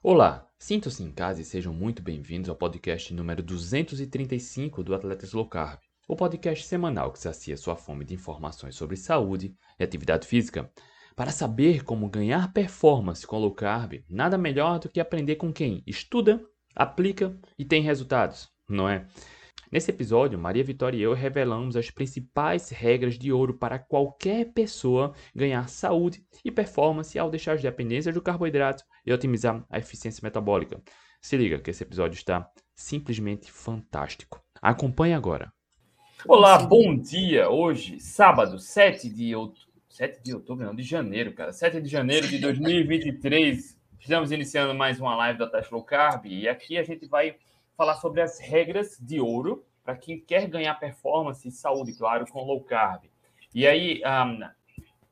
Olá, sintam-se em casa e sejam muito bem-vindos ao podcast número 235 do Atletas Low Carb, o podcast semanal que sacia sua fome de informações sobre saúde e atividade física. Para saber como ganhar performance com low carb, nada melhor do que aprender com quem estuda, aplica e tem resultados, não é? Nesse episódio, Maria Vitória e eu revelamos as principais regras de ouro para qualquer pessoa ganhar saúde e performance ao deixar as dependências do carboidrato e otimizar a eficiência metabólica. Se liga que esse episódio está simplesmente fantástico. Acompanhe agora. Olá, bom dia. Hoje, sábado, 7 de outubro. 7 de outubro, não, de janeiro, cara. 7 de janeiro de 2023. Estamos iniciando mais uma live da Taxa Low Carb e aqui a gente vai falar sobre as regras de ouro para quem quer ganhar performance e saúde, claro, com low carb. E aí, um,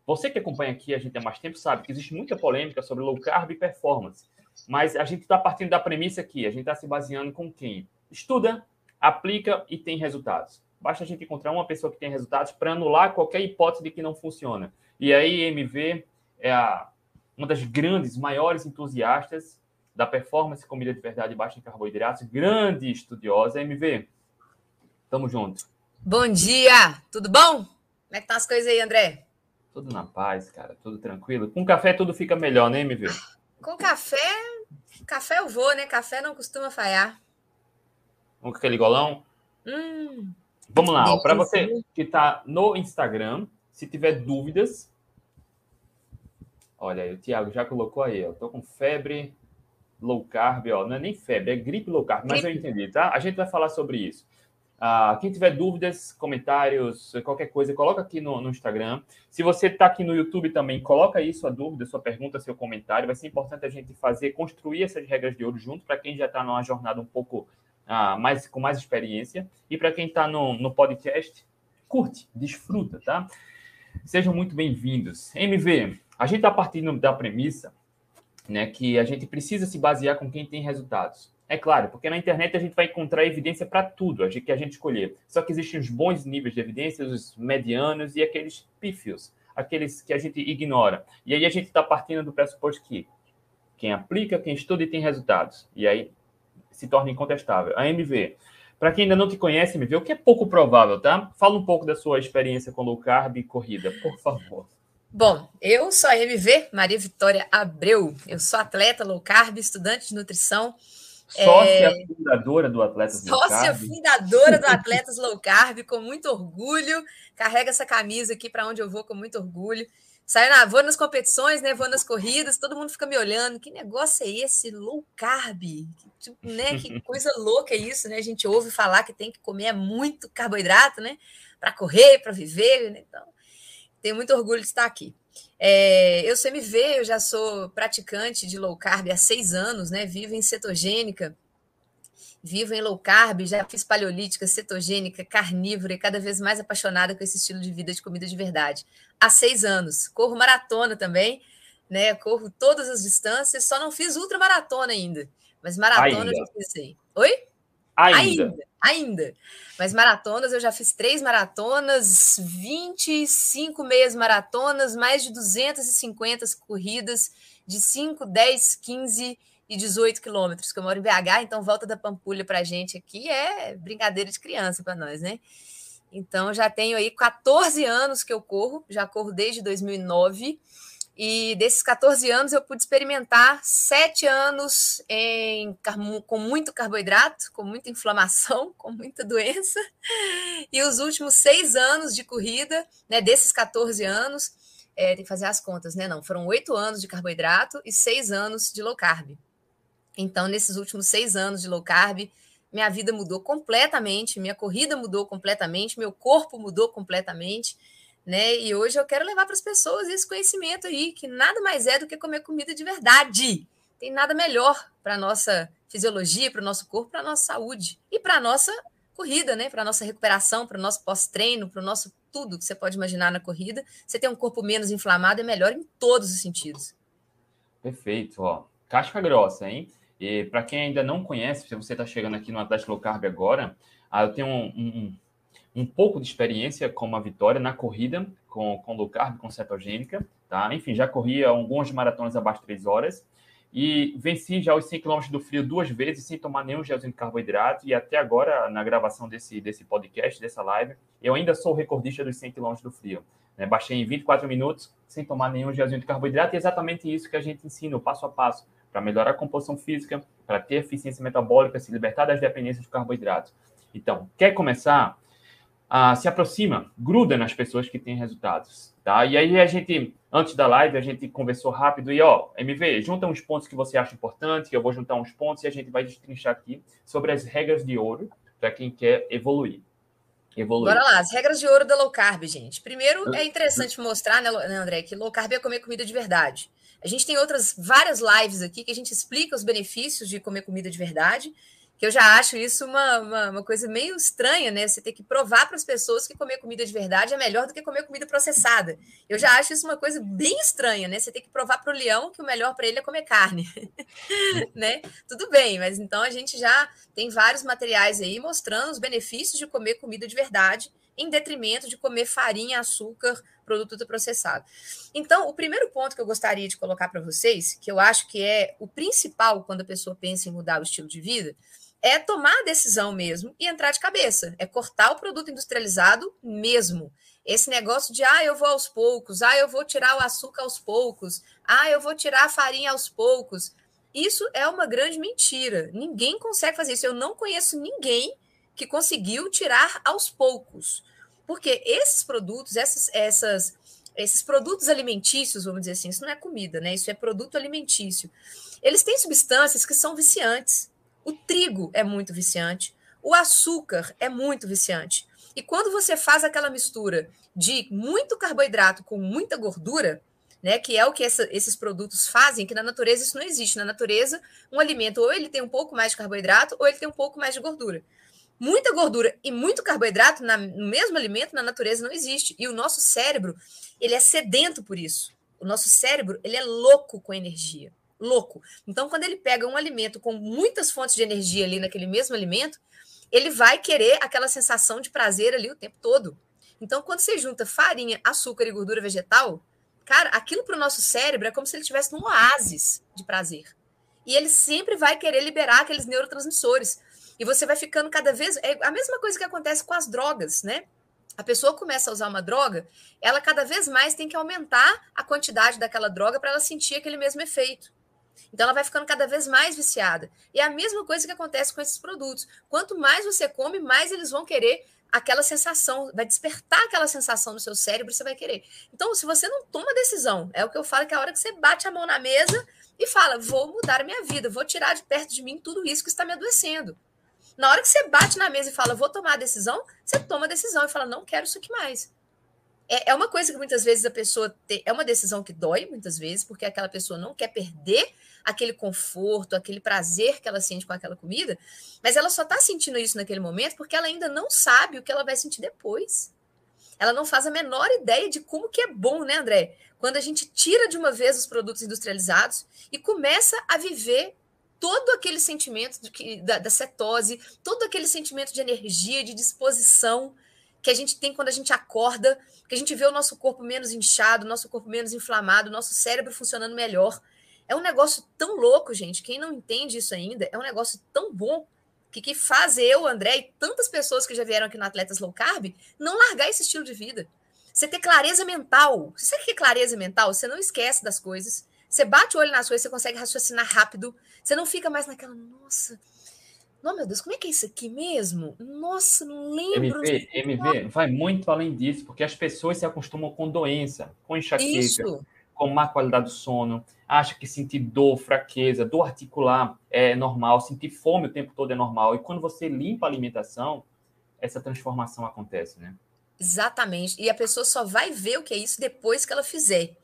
você que acompanha aqui a gente há mais tempo sabe que existe muita polêmica sobre low carb e performance. Mas a gente está partindo da premissa aqui, a gente está se baseando com quem estuda, aplica e tem resultados. Basta a gente encontrar uma pessoa que tem resultados para anular qualquer hipótese de que não funciona. E aí, MV é a, uma das grandes, maiores entusiastas da performance comida de verdade baixa em carboidratos, grande estudiosa. MV, tamo junto. Bom dia, tudo bom? Como é que estão as coisas aí, André? Tudo na paz, cara, tudo tranquilo. Com café tudo fica melhor, né, MV? Com café, café eu vou, né? Café não costuma falhar. Com aquele golão? Hum, Vamos lá, para você que está no Instagram, se tiver dúvidas, olha aí, o Thiago já colocou aí, eu tô com febre low carb, ó, não é nem febre, é gripe low carb, mas eu Gripe. entendi, tá? A gente vai falar sobre isso. Ah, quem tiver dúvidas, comentários, qualquer coisa, coloca aqui no, no Instagram. Se você está aqui no YouTube também, coloca aí sua dúvida, sua pergunta, seu comentário. Vai ser importante a gente fazer, construir essas regras de ouro junto para quem já está numa jornada um pouco ah, mais, com mais experiência. E para quem está no, no podcast, curte, desfruta, tá? Sejam muito bem-vindos. MV, a gente está partindo da premissa né, que a gente precisa se basear com quem tem resultados. É claro, porque na internet a gente vai encontrar evidência para tudo a gente- que a gente escolher. Só que existem os bons níveis de evidência, os medianos e aqueles pífios, aqueles que a gente ignora. E aí a gente está partindo do pressuposto que quem aplica, quem estuda e tem resultados. E aí se torna incontestável. A MV. Para quem ainda não te conhece, MV, o que é pouco provável, tá? Fala um pouco da sua experiência com low carb e corrida, por favor. Bom, eu sou a MV, Maria Vitória Abreu. Eu sou atleta low carb, estudante de nutrição, Sócia fundadora do Atletas Low É. sócia Carb. fundadora do Atletas Low Carb, com muito orgulho. Carrega essa camisa aqui para onde eu vou com muito orgulho. Saio na, vou nas competições, né? Vou nas corridas, todo mundo fica me olhando. Que negócio é esse? Low carb? Que, tipo, né? que coisa louca é isso, né? A gente ouve falar que tem que comer muito carboidrato, né? Para correr, para viver. Né? Então, tenho muito orgulho de estar aqui. É, eu sou MV, eu já sou praticante de low carb há seis anos, né? Vivo em cetogênica, vivo em low carb, já fiz paleolítica, cetogênica, carnívora e cada vez mais apaixonada com esse estilo de vida de comida de verdade. Há seis anos. Corro maratona também, né? Corro todas as distâncias, só não fiz ultramaratona ainda. Mas maratona eu Ainda. já fiz aí. Oi? Ainda. Ainda, ainda. Mas maratonas, eu já fiz três maratonas, 25 meias maratonas, mais de 250 corridas de 5, 10, 15 e 18 quilômetros, que eu moro em BH, então volta da Pampulha para a gente aqui é brincadeira de criança para nós, né? Então já tenho aí 14 anos que eu corro, já corro desde 2009. E desses 14 anos eu pude experimentar sete anos em, com muito carboidrato, com muita inflamação, com muita doença. E os últimos seis anos de corrida, né, desses 14 anos, é, tem que fazer as contas, né? Não, foram oito anos de carboidrato e seis anos de low carb. Então, nesses últimos seis anos de low carb, minha vida mudou completamente, minha corrida mudou completamente, meu corpo mudou completamente né? E hoje eu quero levar para as pessoas esse conhecimento aí, que nada mais é do que comer comida de verdade. Tem nada melhor para a nossa fisiologia, para o nosso corpo, para a nossa saúde e para a nossa corrida, né? Para a nossa recuperação, para o nosso pós-treino, para o nosso tudo que você pode imaginar na corrida. Você ter um corpo menos inflamado é melhor em todos os sentidos. Perfeito, ó. Casca grossa, hein? E para quem ainda não conhece, se você está chegando aqui no Atlético Low Carb agora, ah, eu tenho um, um, um pouco de experiência com uma vitória na corrida com, com low carb, com cetogênica, tá? Enfim, já corri algumas maratonas abaixo de 3 horas. e venci já os 100 km do frio duas vezes sem tomar nenhum gelzinho de carboidrato. E até agora, na gravação desse, desse podcast, dessa live, eu ainda sou recordista dos 100 km do frio. Né? Baixei em 24 minutos sem tomar nenhum gelzinho de carboidrato. E é exatamente isso que a gente ensina, passo a passo, para melhorar a composição física, para ter eficiência metabólica, se libertar das dependências de carboidratos. Então, quer começar? Ah, se aproxima, gruda nas pessoas que têm resultados. Tá? E aí a gente, antes da live, a gente conversou rápido e, ó, MV, junta uns pontos que você acha importante, que eu vou juntar uns pontos e a gente vai destrinchar aqui sobre as regras de ouro para quem quer evoluir. Evoluir. Bora lá, as regras de ouro da low carb, gente. Primeiro, é interessante mostrar, né, né, André, que low carb é comer comida de verdade. A gente tem outras várias lives aqui que a gente explica os benefícios de comer comida de verdade que eu já acho isso uma, uma, uma, coisa meio estranha, né? Você ter que provar para as pessoas que comer comida de verdade é melhor do que comer comida processada. Eu já acho isso uma coisa bem estranha, né? Você tem que provar para o leão que o melhor para ele é comer carne, né? Tudo bem, mas então a gente já tem vários materiais aí mostrando os benefícios de comer comida de verdade em detrimento de comer farinha, açúcar, produto processado. Então, o primeiro ponto que eu gostaria de colocar para vocês, que eu acho que é o principal quando a pessoa pensa em mudar o estilo de vida, é tomar a decisão mesmo e entrar de cabeça. É cortar o produto industrializado mesmo. Esse negócio de, ah, eu vou aos poucos, ah, eu vou tirar o açúcar aos poucos, ah, eu vou tirar a farinha aos poucos. Isso é uma grande mentira. Ninguém consegue fazer isso. Eu não conheço ninguém que conseguiu tirar aos poucos. Porque esses produtos, essas, essas, esses produtos alimentícios, vamos dizer assim, isso não é comida, né? Isso é produto alimentício. Eles têm substâncias que são viciantes. O trigo é muito viciante, o açúcar é muito viciante. E quando você faz aquela mistura de muito carboidrato com muita gordura, né, que é o que essa, esses produtos fazem, que na natureza isso não existe. Na natureza, um alimento ou ele tem um pouco mais de carboidrato ou ele tem um pouco mais de gordura. Muita gordura e muito carboidrato na, no mesmo alimento na natureza não existe. E o nosso cérebro, ele é sedento por isso. O nosso cérebro, ele é louco com energia louco. Então, quando ele pega um alimento com muitas fontes de energia ali naquele mesmo alimento, ele vai querer aquela sensação de prazer ali o tempo todo. Então, quando você junta farinha, açúcar e gordura vegetal, cara, aquilo para o nosso cérebro é como se ele estivesse num oásis de prazer. E ele sempre vai querer liberar aqueles neurotransmissores. E você vai ficando cada vez. É a mesma coisa que acontece com as drogas, né? A pessoa começa a usar uma droga, ela cada vez mais tem que aumentar a quantidade daquela droga para ela sentir aquele mesmo efeito. Então ela vai ficando cada vez mais viciada. E é a mesma coisa que acontece com esses produtos. Quanto mais você come, mais eles vão querer aquela sensação, vai despertar aquela sensação no seu cérebro, você vai querer. Então, se você não toma decisão, é o que eu falo que é a hora que você bate a mão na mesa e fala: "Vou mudar a minha vida, vou tirar de perto de mim tudo isso que está me adoecendo". Na hora que você bate na mesa e fala: "Vou tomar a decisão", você toma a decisão e fala: "Não quero isso aqui mais". É, é uma coisa que muitas vezes a pessoa tem, é uma decisão que dói muitas vezes, porque aquela pessoa não quer perder aquele conforto, aquele prazer que ela sente com aquela comida, mas ela só está sentindo isso naquele momento porque ela ainda não sabe o que ela vai sentir depois. Ela não faz a menor ideia de como que é bom, né, André? Quando a gente tira de uma vez os produtos industrializados e começa a viver todo aquele sentimento que, da, da cetose, todo aquele sentimento de energia, de disposição que a gente tem quando a gente acorda, que a gente vê o nosso corpo menos inchado, nosso corpo menos inflamado, nosso cérebro funcionando melhor. É um negócio tão louco, gente. Quem não entende isso ainda, é um negócio tão bom que, que faz eu, André e tantas pessoas que já vieram aqui no Atletas Low Carb não largar esse estilo de vida. Você ter clareza mental. Você sabe o que é clareza mental? Você não esquece das coisas. Você bate o olho nas coisas, você consegue raciocinar rápido. Você não fica mais naquela, nossa, não, meu Deus, como é que é isso aqui mesmo? Nossa, não lembro. MV, MV vai muito além disso, porque as pessoas se acostumam com doença, com enxaqueca, isso. com má qualidade do sono, acha que sentir dor, fraqueza, dor articular é normal, sentir fome o tempo todo é normal. E quando você limpa a alimentação, essa transformação acontece, né? Exatamente. E a pessoa só vai ver o que é isso depois que ela fizer.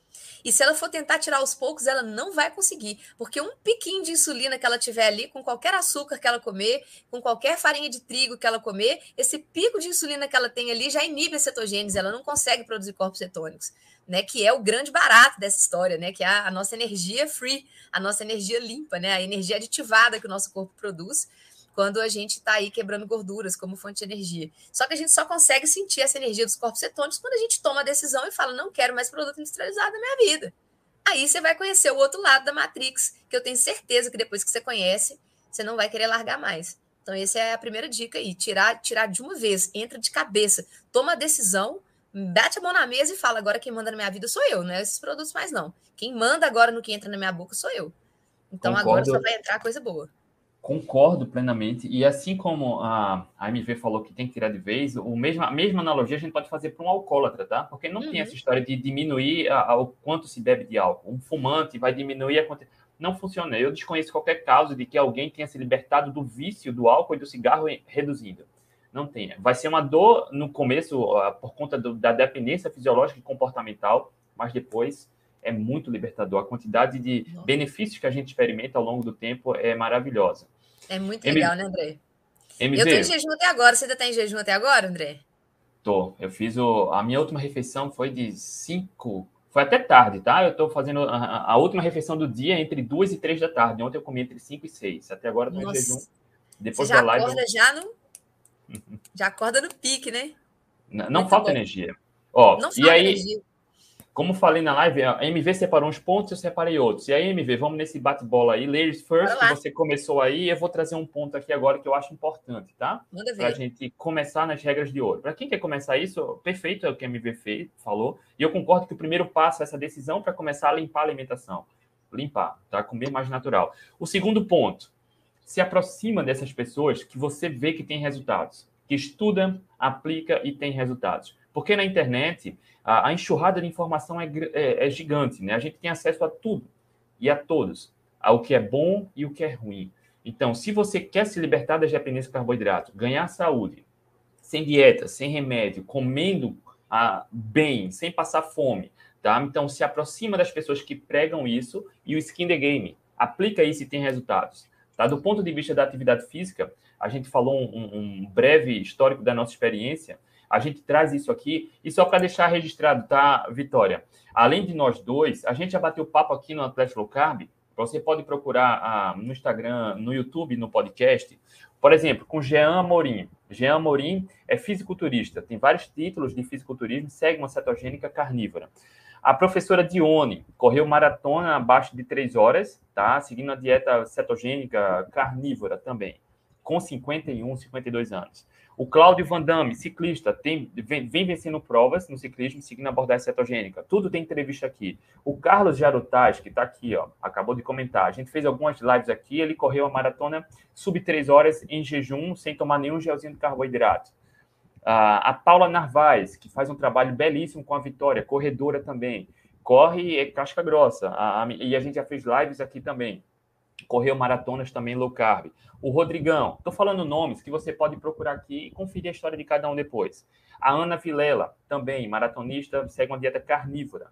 E se ela for tentar tirar aos poucos, ela não vai conseguir, porque um piquinho de insulina que ela tiver ali, com qualquer açúcar que ela comer, com qualquer farinha de trigo que ela comer, esse pico de insulina que ela tem ali já inibe a cetogênese, ela não consegue produzir corpos cetônicos, né? Que é o grande barato dessa história, né? Que é a, nossa energia free, a nossa energia limpa, né? A energia aditivada que o nosso corpo produz quando a gente está aí quebrando gorduras como fonte de energia. Só que a gente só consegue sentir essa energia dos corpos cetônicos quando a gente toma a decisão e fala: não quero mais produto industrializado na minha vida. Aí você vai conhecer o outro lado da Matrix, que eu tenho certeza que depois que você conhece, você não vai querer largar mais. Então, essa é a primeira dica aí. Tirar, tirar de uma vez, entra de cabeça, toma a decisão, bate a mão na mesa e fala: agora quem manda na minha vida sou eu, não é esses produtos mais não. Quem manda agora no que entra na minha boca sou eu. Então Concordo. agora só vai entrar coisa boa. Concordo plenamente. E assim como a, a MV falou que tem que tirar de vez, o mesmo, a mesma analogia a gente pode fazer para um alcoólatra, tá? Porque não uhum. tem essa história de diminuir a, a, o quanto se bebe de álcool. Um fumante vai diminuir a quantidade. Não funciona. Eu desconheço qualquer caso de que alguém tenha se libertado do vício do álcool e do cigarro reduzindo. Não tem. Vai ser uma dor no começo por conta do, da dependência fisiológica e comportamental, mas depois é muito libertador. A quantidade de Nossa. benefícios que a gente experimenta ao longo do tempo é maravilhosa. É muito legal, M... né, André? MV... Eu tô em jejum até agora. Você ainda está em jejum até agora, André? Tô. Eu fiz o... A minha última refeição foi de 5. Foi até tarde, tá? Eu tô fazendo a, a, última refeição do dia entre 2 e 3 da tarde. Ontem eu comi entre 5 e 6. Até agora eu tô Nossa. em jejum. Depois Você já da live. Acorda eu... já no. já acorda no pique, né? Não, não falta bom. energia. Ó, não e aí, energia. Como falei na live, a MV separou uns pontos, eu separei outros. E aí, MV, vamos nesse bate-bola aí. Ladies first, que você começou aí. Eu vou trazer um ponto aqui agora que eu acho importante, tá? Para a gente começar nas regras de ouro. Para quem quer começar isso, perfeito é o que a MV fez, falou. E eu concordo que o primeiro passo é essa decisão para começar a limpar a alimentação. Limpar, tá? Comer mais natural. O segundo ponto, se aproxima dessas pessoas que você vê que tem resultados. Que estuda, aplica e tem resultados. Porque na internet a, a enxurrada de informação é, é, é, gigante, né? A gente tem acesso a tudo e a todos, ao que é bom e o que é ruim. Então, se você quer se libertar da dependência de carboidrato, ganhar saúde, sem dieta, sem remédio, comendo ah, bem, sem passar fome, tá? Então, se aproxima das pessoas que pregam isso e o skin the game. Aplica isso e tem resultados. Tá? Do ponto de vista da atividade física, a gente falou um, um breve histórico da nossa experiência. A gente traz isso aqui e só para deixar registrado, tá, Vitória? Além de nós dois, a gente já bateu papo aqui no Atlético Low Carb. Você pode procurar ah, no Instagram, no YouTube, no podcast. Por exemplo, com Jean Amorim. Jean Amorim é fisiculturista, tem vários títulos de fisiculturismo, segue uma cetogênica carnívora. A professora Dione correu maratona abaixo de 3 horas, tá? Seguindo a dieta cetogênica carnívora também, com 51, 52 anos. O Cláudio Van Damme, ciclista, tem, vem, vem, vencendo provas no ciclismo, seguindo a abordagem cetogênica. Tudo tem entrevista aqui. O Carlos Jarutaz, que está aqui, ó, acabou de comentar. A gente fez algumas lives aqui, ele correu a maratona sub 3 horas em jejum, sem tomar nenhum gelzinho de carboidrato. Ah, a Paula Narvaez, que faz um trabalho belíssimo com a Vitória, corredora também. Corre é casca grossa. A, a, e a gente já fez lives aqui também correu maratonas também low carb. O Rodrigão, estou falando nomes que você pode procurar aqui e conferir a história de cada um depois. A Ana Vilela, também maratonista, segue uma dieta carnívora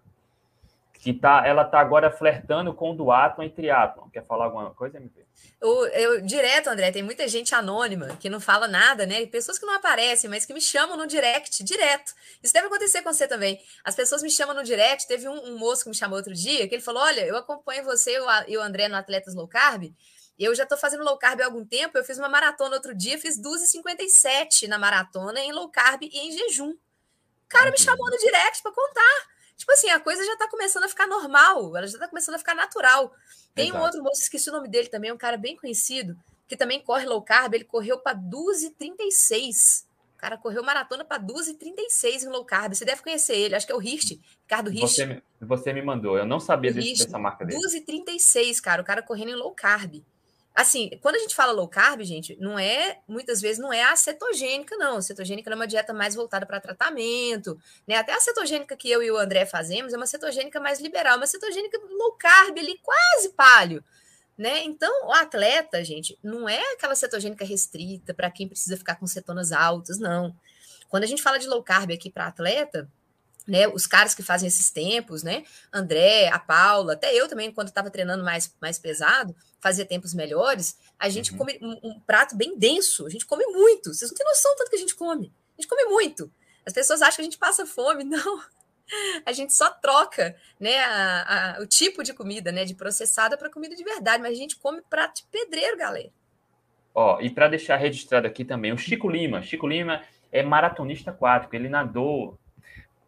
que tá, ela tá agora flertando com o duatlon e triatlon. Quer falar alguma coisa, MP? Eu, eu, direto, André, tem muita gente anônima que não fala nada, né? Pessoas que não aparecem, mas que me chamam no direct, direto. Isso deve acontecer com você também. As pessoas me chamam no direct. Teve um, um moço que me chamou outro dia, que ele falou: Olha, eu acompanho você e o André no Atletas Low Carb. Eu já estou fazendo low carb há algum tempo. Eu fiz uma maratona outro dia, fiz 2,57 na maratona em low carb e em jejum. O cara me chamou no direct para contar. Tipo assim, a coisa já tá começando a ficar normal, ela já tá começando a ficar natural. Tem Exato. um outro moço, esqueci o nome dele também, um cara bem conhecido, que também corre low carb, ele correu para 12,36. O cara correu maratona para 12,36 em low carb. Você deve conhecer ele, acho que é o Hirsch, Ricardo Hirsch. Você, você me mandou, eu não sabia desse, dessa marca dele. 12,36, cara, o cara correndo em low carb. Assim, quando a gente fala low carb, gente, não é, muitas vezes não é a cetogênica, não. A cetogênica é uma dieta mais voltada para tratamento, né? Até a cetogênica que eu e o André fazemos é uma cetogênica mais liberal, uma cetogênica low carb ali, quase palio, né? Então, o atleta, gente, não é aquela cetogênica restrita para quem precisa ficar com cetonas altas, não. Quando a gente fala de low carb aqui para atleta, né, os caras que fazem esses tempos, né, André, a Paula, até eu também, quando estava treinando mais, mais pesado, fazia tempos melhores, a gente uhum. come um, um, prato bem denso, a gente come muito, vocês não têm noção tanto que a gente come, a gente come muito, as pessoas acham que a gente passa fome, não, a gente só troca, né, a, a, o tipo de comida, né, de processada para comida de verdade, mas a gente come prato de pedreiro, galera. Ó, e para deixar registrado aqui também, o Chico Lima, Chico Lima é maratonista aquático, ele nadou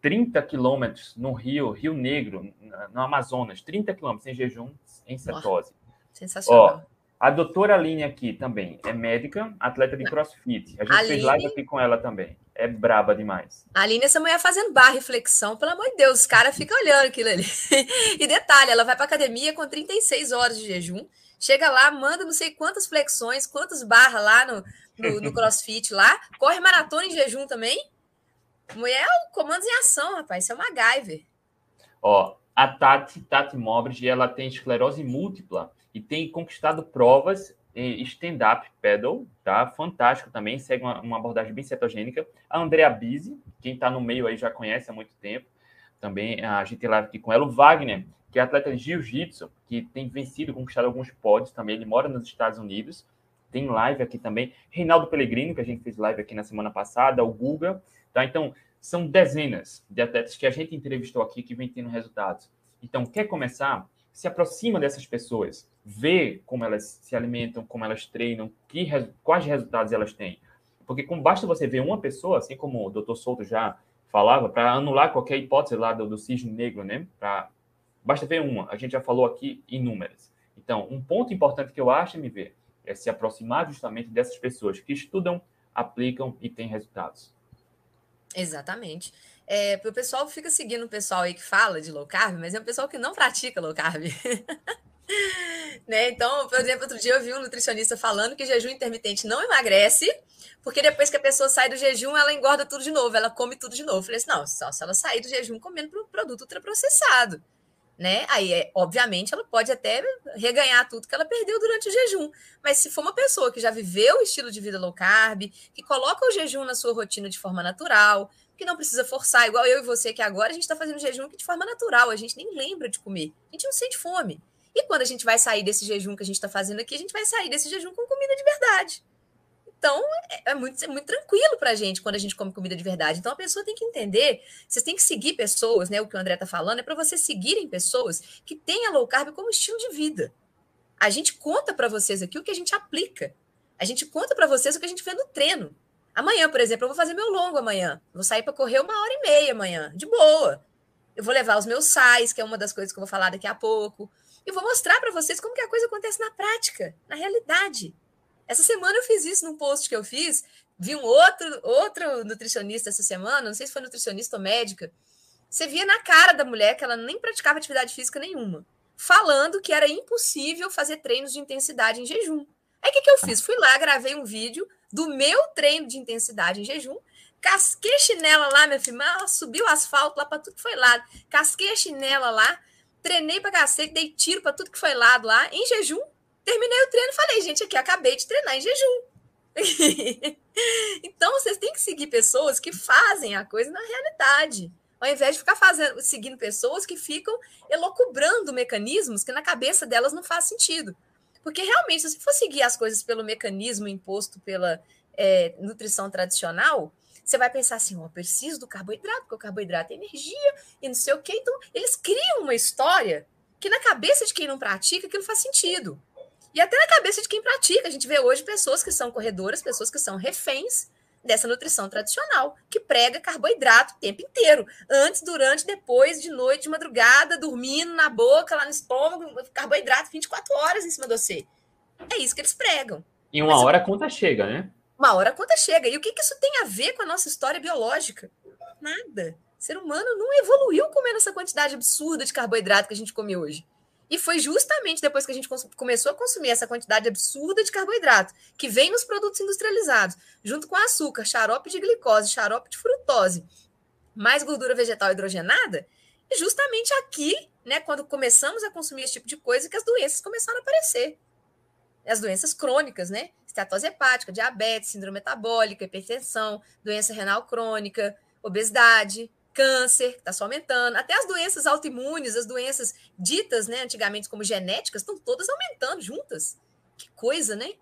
30 quilômetros no Rio, Rio Negro, no Amazonas, 30 quilômetros em jejum, em cetose. Sensacional. Ó, a doutora Aline aqui também é médica, atleta de crossfit. A gente Aline... fez live aqui com ela também. É braba demais. A Aline, essa mulher fazendo barra reflexão, pelo amor de Deus, os caras ficam olhando aquilo ali. e detalhe, ela vai para academia com 36 horas de jejum, chega lá, manda não sei quantas flexões, quantas barras lá no, no, no crossfit lá, corre maratona em jejum também. Mulher, o comandos em ação, rapaz, isso é uma MacGyver. Ó, a Tati, Tati Mobridge, ela tem esclerose múltipla e tem conquistado provas em stand-up paddle, tá? Fantástico também, segue uma, uma, abordagem bem cetogênica. A Andrea Bise, quem está no meio aí já conhece há muito tempo, também a gente live aqui com ela. O Wagner, que é atleta de jiu-jitsu, que tem vencido, conquistado alguns pódios também, ele mora nos Estados Unidos, tem live aqui também. Reinaldo Pellegrino, que a gente fez live aqui na semana passada, o Guga, tá? Então, são dezenas de atletas que a gente entrevistou aqui que vem tendo resultados. Então, quer começar? Se aproxima dessas pessoas, vê como elas se alimentam, como elas treinam, que, quais resultados elas têm. Porque com, basta você ver uma pessoa, assim como o Dr. Souto já falava, para anular qualquer hipótese lá do, do cisne negro, né? Pra, basta ver uma. A gente já falou aqui inúmeras. Então, um ponto importante que eu acho, MV, é se aproximar justamente dessas pessoas que estudam, aplicam e têm resultados. Exatamente. É, o pessoal fica seguindo o pessoal aí que fala de low carb, mas é um pessoal que não pratica low carb. né? Então, por exemplo, outro dia eu vi um nutricionista falando que jejum intermitente não emagrece, porque depois que a pessoa sai do jejum, ela engorda tudo de novo, ela come tudo de novo. Eu falei assim, não, só se ela sair do jejum comendo produto ultraprocessado né? Aí, é, obviamente, ela pode até reganhar tudo que ela perdeu durante o jejum. Mas se for uma pessoa que já viveu o estilo de vida low carb, que coloca o jejum na sua rotina de forma natural, que não precisa forçar, igual eu e você, que agora a gente está fazendo jejum aqui de forma natural, a gente nem lembra de comer, a gente não sente fome. E quando a gente vai sair desse jejum que a gente está fazendo aqui, a gente vai sair desse jejum com comida de verdade. Então, é, é muito, é muito tranquilo para a gente quando a gente come comida de verdade. Então, a pessoa tem que entender, vocês têm que seguir pessoas, né? O que o André está falando é para vocês seguirem pessoas que tenham low carb como estilo de vida. A gente conta para vocês aqui o que a gente aplica. A gente conta para vocês o que a gente vê no treino. Amanhã, por exemplo, eu vou fazer meu longo amanhã. Vou sair para correr uma hora e meia amanhã, de boa. Eu vou levar os meus sais, que é uma das coisas que eu vou falar daqui a pouco. E vou mostrar para vocês como que a coisa acontece na prática, na realidade. Essa semana eu fiz isso num post que eu fiz. Vi um outro, outro nutricionista essa semana, não sei se foi nutricionista ou médica. Você via na cara da mulher que ela nem praticava atividade física nenhuma, falando que era impossível fazer treinos de intensidade em jejum. Aí o que, que eu fiz? Fui lá, gravei um vídeo do meu treino de intensidade em jejum, casquei chinela lá, minha filha, subiu o asfalto lá para tudo que foi lado, casquei a chinela lá, treinei para cacete, dei tiro para tudo que foi lado lá, em jejum, Terminei o treino falei, gente, aqui acabei de treinar em jejum. então, vocês têm que seguir pessoas que fazem a coisa na realidade, ao invés de ficar fazendo, seguindo pessoas que ficam elocubrando mecanismos que na cabeça delas não faz sentido. Porque realmente, se você for seguir as coisas pelo mecanismo imposto pela é, nutrição tradicional, você vai pensar assim: oh, preciso do carboidrato, porque o carboidrato é energia e não sei o quê. Então, eles criam uma história que na cabeça de quem não pratica aquilo faz sentido. E até na cabeça de quem pratica. A gente vê hoje pessoas que são corredoras, pessoas que são reféns dessa nutrição tradicional, que prega carboidrato o tempo inteiro. Antes, durante, depois, de noite, de madrugada, dormindo na boca, lá no estômago, carboidrato 24 horas em cima de você. É isso que eles pregam. E uma Mas, hora a conta chega, né? Uma hora a conta chega. E o que, que isso tem a ver com a nossa história biológica? Nada. O ser humano não evoluiu comendo essa quantidade absurda de carboidrato que a gente come hoje. E foi justamente depois que a gente começou a consumir essa quantidade absurda de carboidrato, que vem nos produtos industrializados, junto com açúcar, xarope de glicose, xarope de frutose, mais gordura vegetal hidrogenada, e justamente aqui, né, quando começamos a consumir esse tipo de coisa, que as doenças começaram a aparecer. As doenças crônicas, né? Esteatose hepática, diabetes, síndrome metabólica, hipertensão, doença renal crônica, obesidade, câncer, que está só aumentando, até as doenças autoimunes, as doenças ditas né, antigamente como genéticas, estão todas aumentando juntas. Que coisa, né?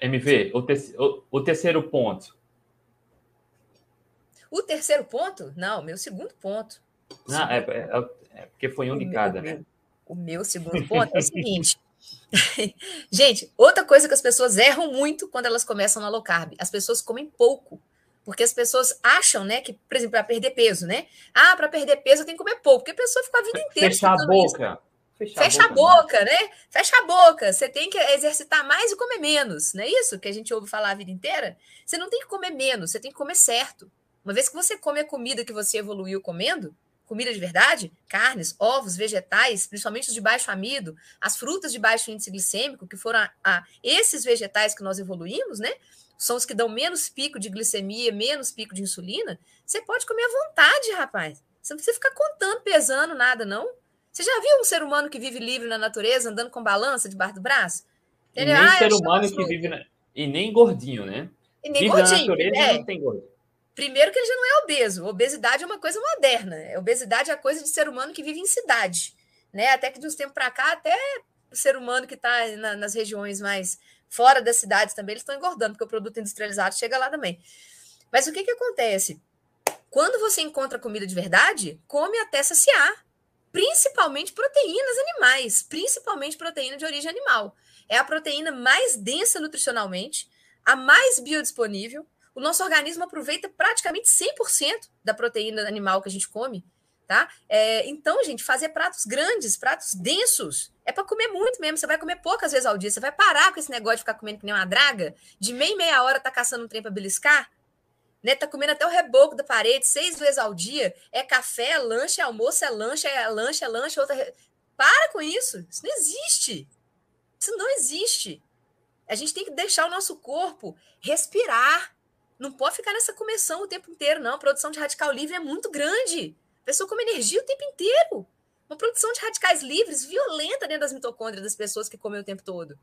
MV, o, te o, o terceiro ponto. O terceiro ponto? Não, meu segundo ponto. Não, é, é, é, porque foi um o de cada, meu, né? O meu segundo ponto é o seguinte. Gente, outra coisa que as pessoas erram muito quando elas começam na low carb, as pessoas comem pouco Porque as pessoas acham, né, que, por exemplo, para perder peso, né? Ah, para perder peso eu tenho que comer pouco, porque a pessoa fica a vida inteira. Fechar a boca. Fechar Fecha a boca, a boca né? né? Fecha a boca. Você tem que exercitar mais e comer menos, não é isso que a gente ouve falar a vida inteira? Você não tem que comer menos, você tem que comer certo. Uma vez que você come a comida que você evoluiu comendo, comida de verdade, carnes, ovos, vegetais, principalmente os de baixo amido, as frutas de baixo índice glicêmico, que foram a, a, esses vegetais que nós evoluímos, né? São os que dão menos pico de glicemia, menos pico de insulina. Você pode comer à vontade, rapaz. Você não precisa ficar contando, pesando nada, não. Você já viu um ser humano que vive livre na natureza, andando com balança debaixo do braço? E nem ah, ser humano que vive na... E nem gordinho, né? E nem vive gordinho. Na natureza é. não tem gordinho. Primeiro que ele já não é obeso. Obesidade é uma coisa moderna. Obesidade é a coisa de ser humano que vive em cidade. Né? Até que de uns tempos para cá, até o ser humano que está na, nas regiões mais fora das cidades também, eles estão engordando, porque o produto industrializado chega lá também. Mas o que, que acontece? Quando você encontra comida de verdade, come até saciar. Principalmente proteínas animais, principalmente proteína de origem animal. É a proteína mais densa nutricionalmente, a mais biodisponível, o nosso organismo aproveita praticamente 100% da proteína animal que a gente come, tá? É, então, gente, fazer pratos grandes, pratos densos, é para comer muito mesmo. Você vai comer poucas vezes ao dia. Você vai parar com esse negócio de ficar comendo que nem uma draga, de meia meia hora tá caçando um trem para beliscar, né? Tá comendo até o reboco da parede seis vezes ao dia. É café, é lanche, é almoço, é lanche, é lanche, é lanche, outra. Para com isso. Isso não existe. Isso não existe. A gente tem que deixar o nosso corpo respirar. Não pode ficar nessa comissão o tempo inteiro, não. A produção de radical livre é muito grande. A pessoa come energia o tempo inteiro. Uma produção de radicais livres violenta dentro das mitocôndrias das pessoas que comem o tempo todo.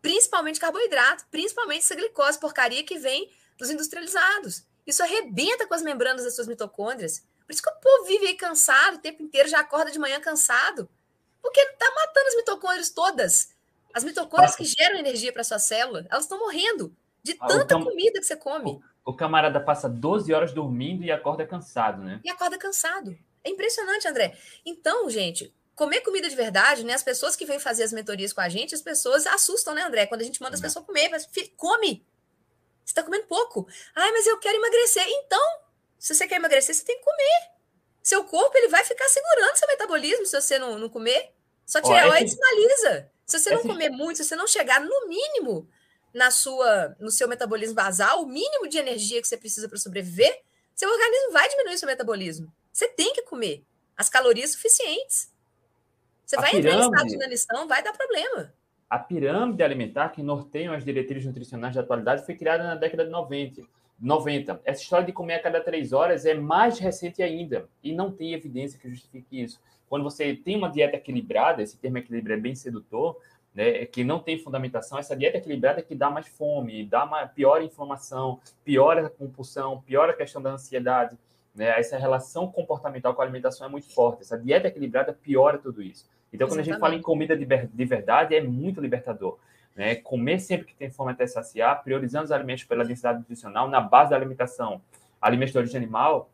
Principalmente carboidrato, principalmente essa glicose porcaria que vem dos industrializados. Isso arrebenta com as membranas das suas mitocôndrias. Por isso que o povo vive aí cansado o tempo inteiro, já acorda de manhã cansado. Porque está matando as mitocôndrias todas. As mitocôndrias que geram energia para sua célula, elas estão morrendo. De ah, tanta comida que você come. O, o, camarada passa 12 horas dormindo e acorda cansado, né? E acorda cansado. É impressionante, André. Então, gente, comer comida de verdade, né? As pessoas que vêm fazer as mentorias com a gente, as pessoas assustam, né, André? Quando a gente manda as pessoas comer, mas, come. Você está comendo pouco. Ai, mas eu quero emagrecer. Então, se você quer emagrecer, você tem que comer. Seu corpo ele vai ficar segurando seu metabolismo se você não, não comer. Só tireoide esse... sinaliza. Se você não esse... comer muito, se você não chegar no mínimo na sua, no seu metabolismo basal, o mínimo de energia que você precisa para sobreviver, seu organismo vai diminuir seu metabolismo. Você tem que comer as calorias suficientes. Você a vai pirâmide, entrar em estado de inanição, vai dar problema. A pirâmide alimentar que norteiam as diretrizes nutricionais da atualidade foi criada na década de 90. 90. Essa história de comer a cada três horas é mais recente ainda e não tem evidência que justifique isso. Quando você tem uma dieta equilibrada, esse termo equilíbrio é bem sedutor, né, que não tem fundamentação, essa dieta equilibrada é que dá mais fome, dá pior inflamação, piora a compulsão, piora a questão da ansiedade. Né? Essa relação comportamental com a alimentação é muito forte. Essa dieta equilibrada piora tudo isso. Então, quando Exatamente. a gente fala em comida de, verdade, é muito libertador. Né? Comer sempre que tem fome até saciar, priorizando os alimentos pela densidade nutricional na base da alimentação. Alimentos de origem animal,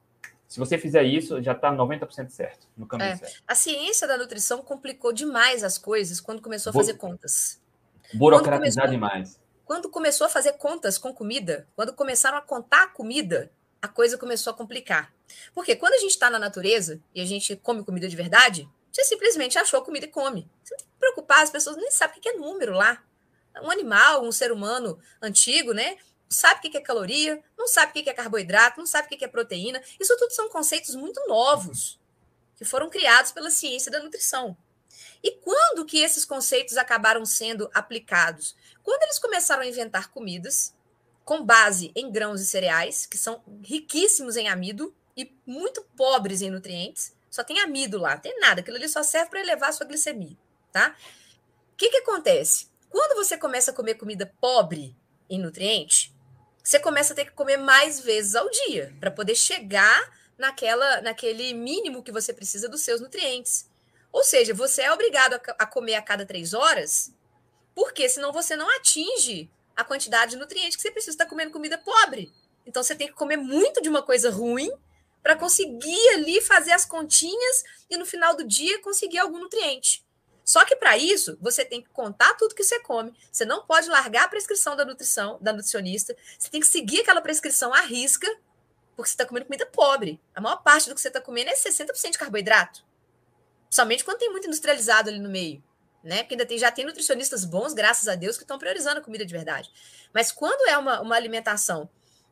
se você fizer isso, já está 90% certo, no caminho é. certo. A ciência da nutrição complicou demais as coisas quando começou a fazer contas. Burocratizar demais. Quando começou a fazer contas com comida, quando começaram a contar a comida, a coisa começou a complicar. Porque quando a gente está na natureza e a gente come comida de verdade, você simplesmente achou a comida e come. Você não tem que preocupar, as pessoas nem sabem o que é número lá. Um animal, um ser humano antigo, né? sabe o que é caloria, não sabe o que é carboidrato, não sabe o que é proteína. Isso tudo são conceitos muito novos que foram criados pela ciência da nutrição. E quando que esses conceitos acabaram sendo aplicados? Quando eles começaram a inventar comidas com base em grãos e cereais, que são riquíssimos em amido e muito pobres em nutrientes, só tem amido lá, tem nada, aquilo ali só serve para elevar a sua glicemia, tá? O que, que acontece? Quando você começa a comer comida pobre em nutrientes, você começa a ter que comer mais vezes ao dia para poder chegar naquela, naquele mínimo que você precisa dos seus nutrientes. Ou seja, você é obrigado a, a comer a cada três horas, porque senão você não atinge a quantidade de nutrientes que você precisa estar comendo comida pobre. Então você tem que comer muito de uma coisa ruim para conseguir ali fazer as continhas e no final do dia conseguir algum nutriente. Só que para isso, você tem que contar tudo que você come. Você não pode largar a prescrição da nutrição, da nutricionista. Você tem que seguir aquela prescrição à risca, porque você está comendo comida pobre. A maior parte do que você está comendo é 60% de carboidrato. Somente quando tem muito industrializado ali no meio. Né? Porque ainda tem, já tem nutricionistas bons, graças a Deus, que estão priorizando a comida de verdade. Mas quando é uma, uma alimentação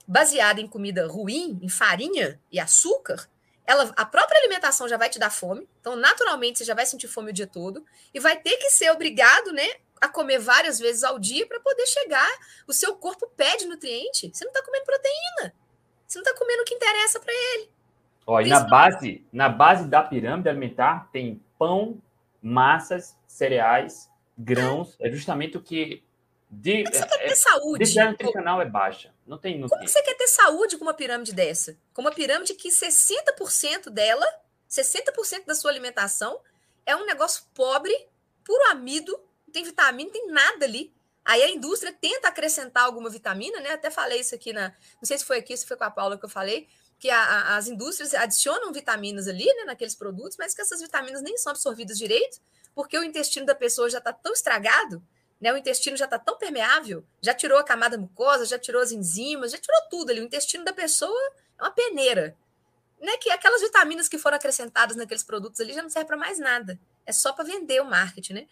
baseada em comida ruim, em farinha e açúcar, ela, a própria alimentação já vai te dar fome, então naturalmente você já vai sentir fome o dia todo e vai ter que ser obrigado, né, a comer várias vezes ao dia para poder chegar. O seu corpo pede nutriente. Você não está comendo proteína. Você não está comendo o que interessa para ele. Ó, e na base, na base da pirâmide alimentar tem pão, massas, cereais, grãos. É justamente o que de, Como você quer ter é, saúde? A nutricional é baixa. Não tem nutriente. Como você quer ter saúde com uma pirâmide dessa? Com uma pirâmide que 60% dela, 60% da sua alimentação é um negócio pobre, puro amido, não tem vitamina, não tem nada ali. Aí a indústria tenta acrescentar alguma vitamina, né? Até falei isso aqui na. Não sei se foi aqui, se foi com a Paula que eu falei, que a, a, as indústrias adicionam vitaminas ali, né, naqueles produtos, mas que essas vitaminas nem são absorvidas direito, porque o intestino da pessoa já está tão estragado né? O intestino já está tão permeável, já tirou a camada mucosa, já tirou as enzimas, já tirou tudo ali. O intestino da pessoa é uma peneira. Né? Que aquelas vitaminas que foram acrescentadas naqueles produtos ali já não servem para mais nada. É só para vender o marketing, né?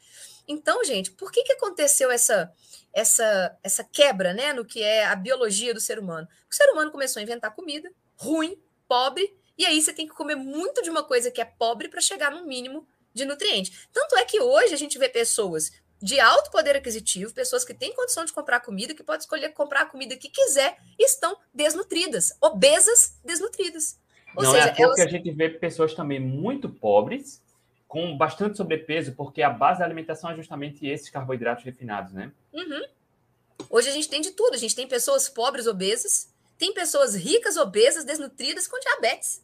Então, gente, por que, que aconteceu essa, essa, essa quebra né, no que é a biologia do ser humano? O ser humano começou a inventar comida ruim, pobre, e aí você tem que comer muito de uma coisa que é pobre para chegar no mínimo de nutriente. Tanto é que hoje a gente vê pessoas de alto poder aquisitivo, pessoas que têm condição de comprar comida, que podem escolher comprar a comida que quiser, estão desnutridas, obesas, desnutridas. Ou Não seja, é elas... que a gente vê pessoas também muito pobres, com bastante sobrepeso, porque a base da alimentação é justamente esses carboidratos refinados, né? Uhum. Hoje a gente tem de tudo. A gente tem pessoas pobres, obesas, tem pessoas ricas, obesas, desnutridas com diabetes.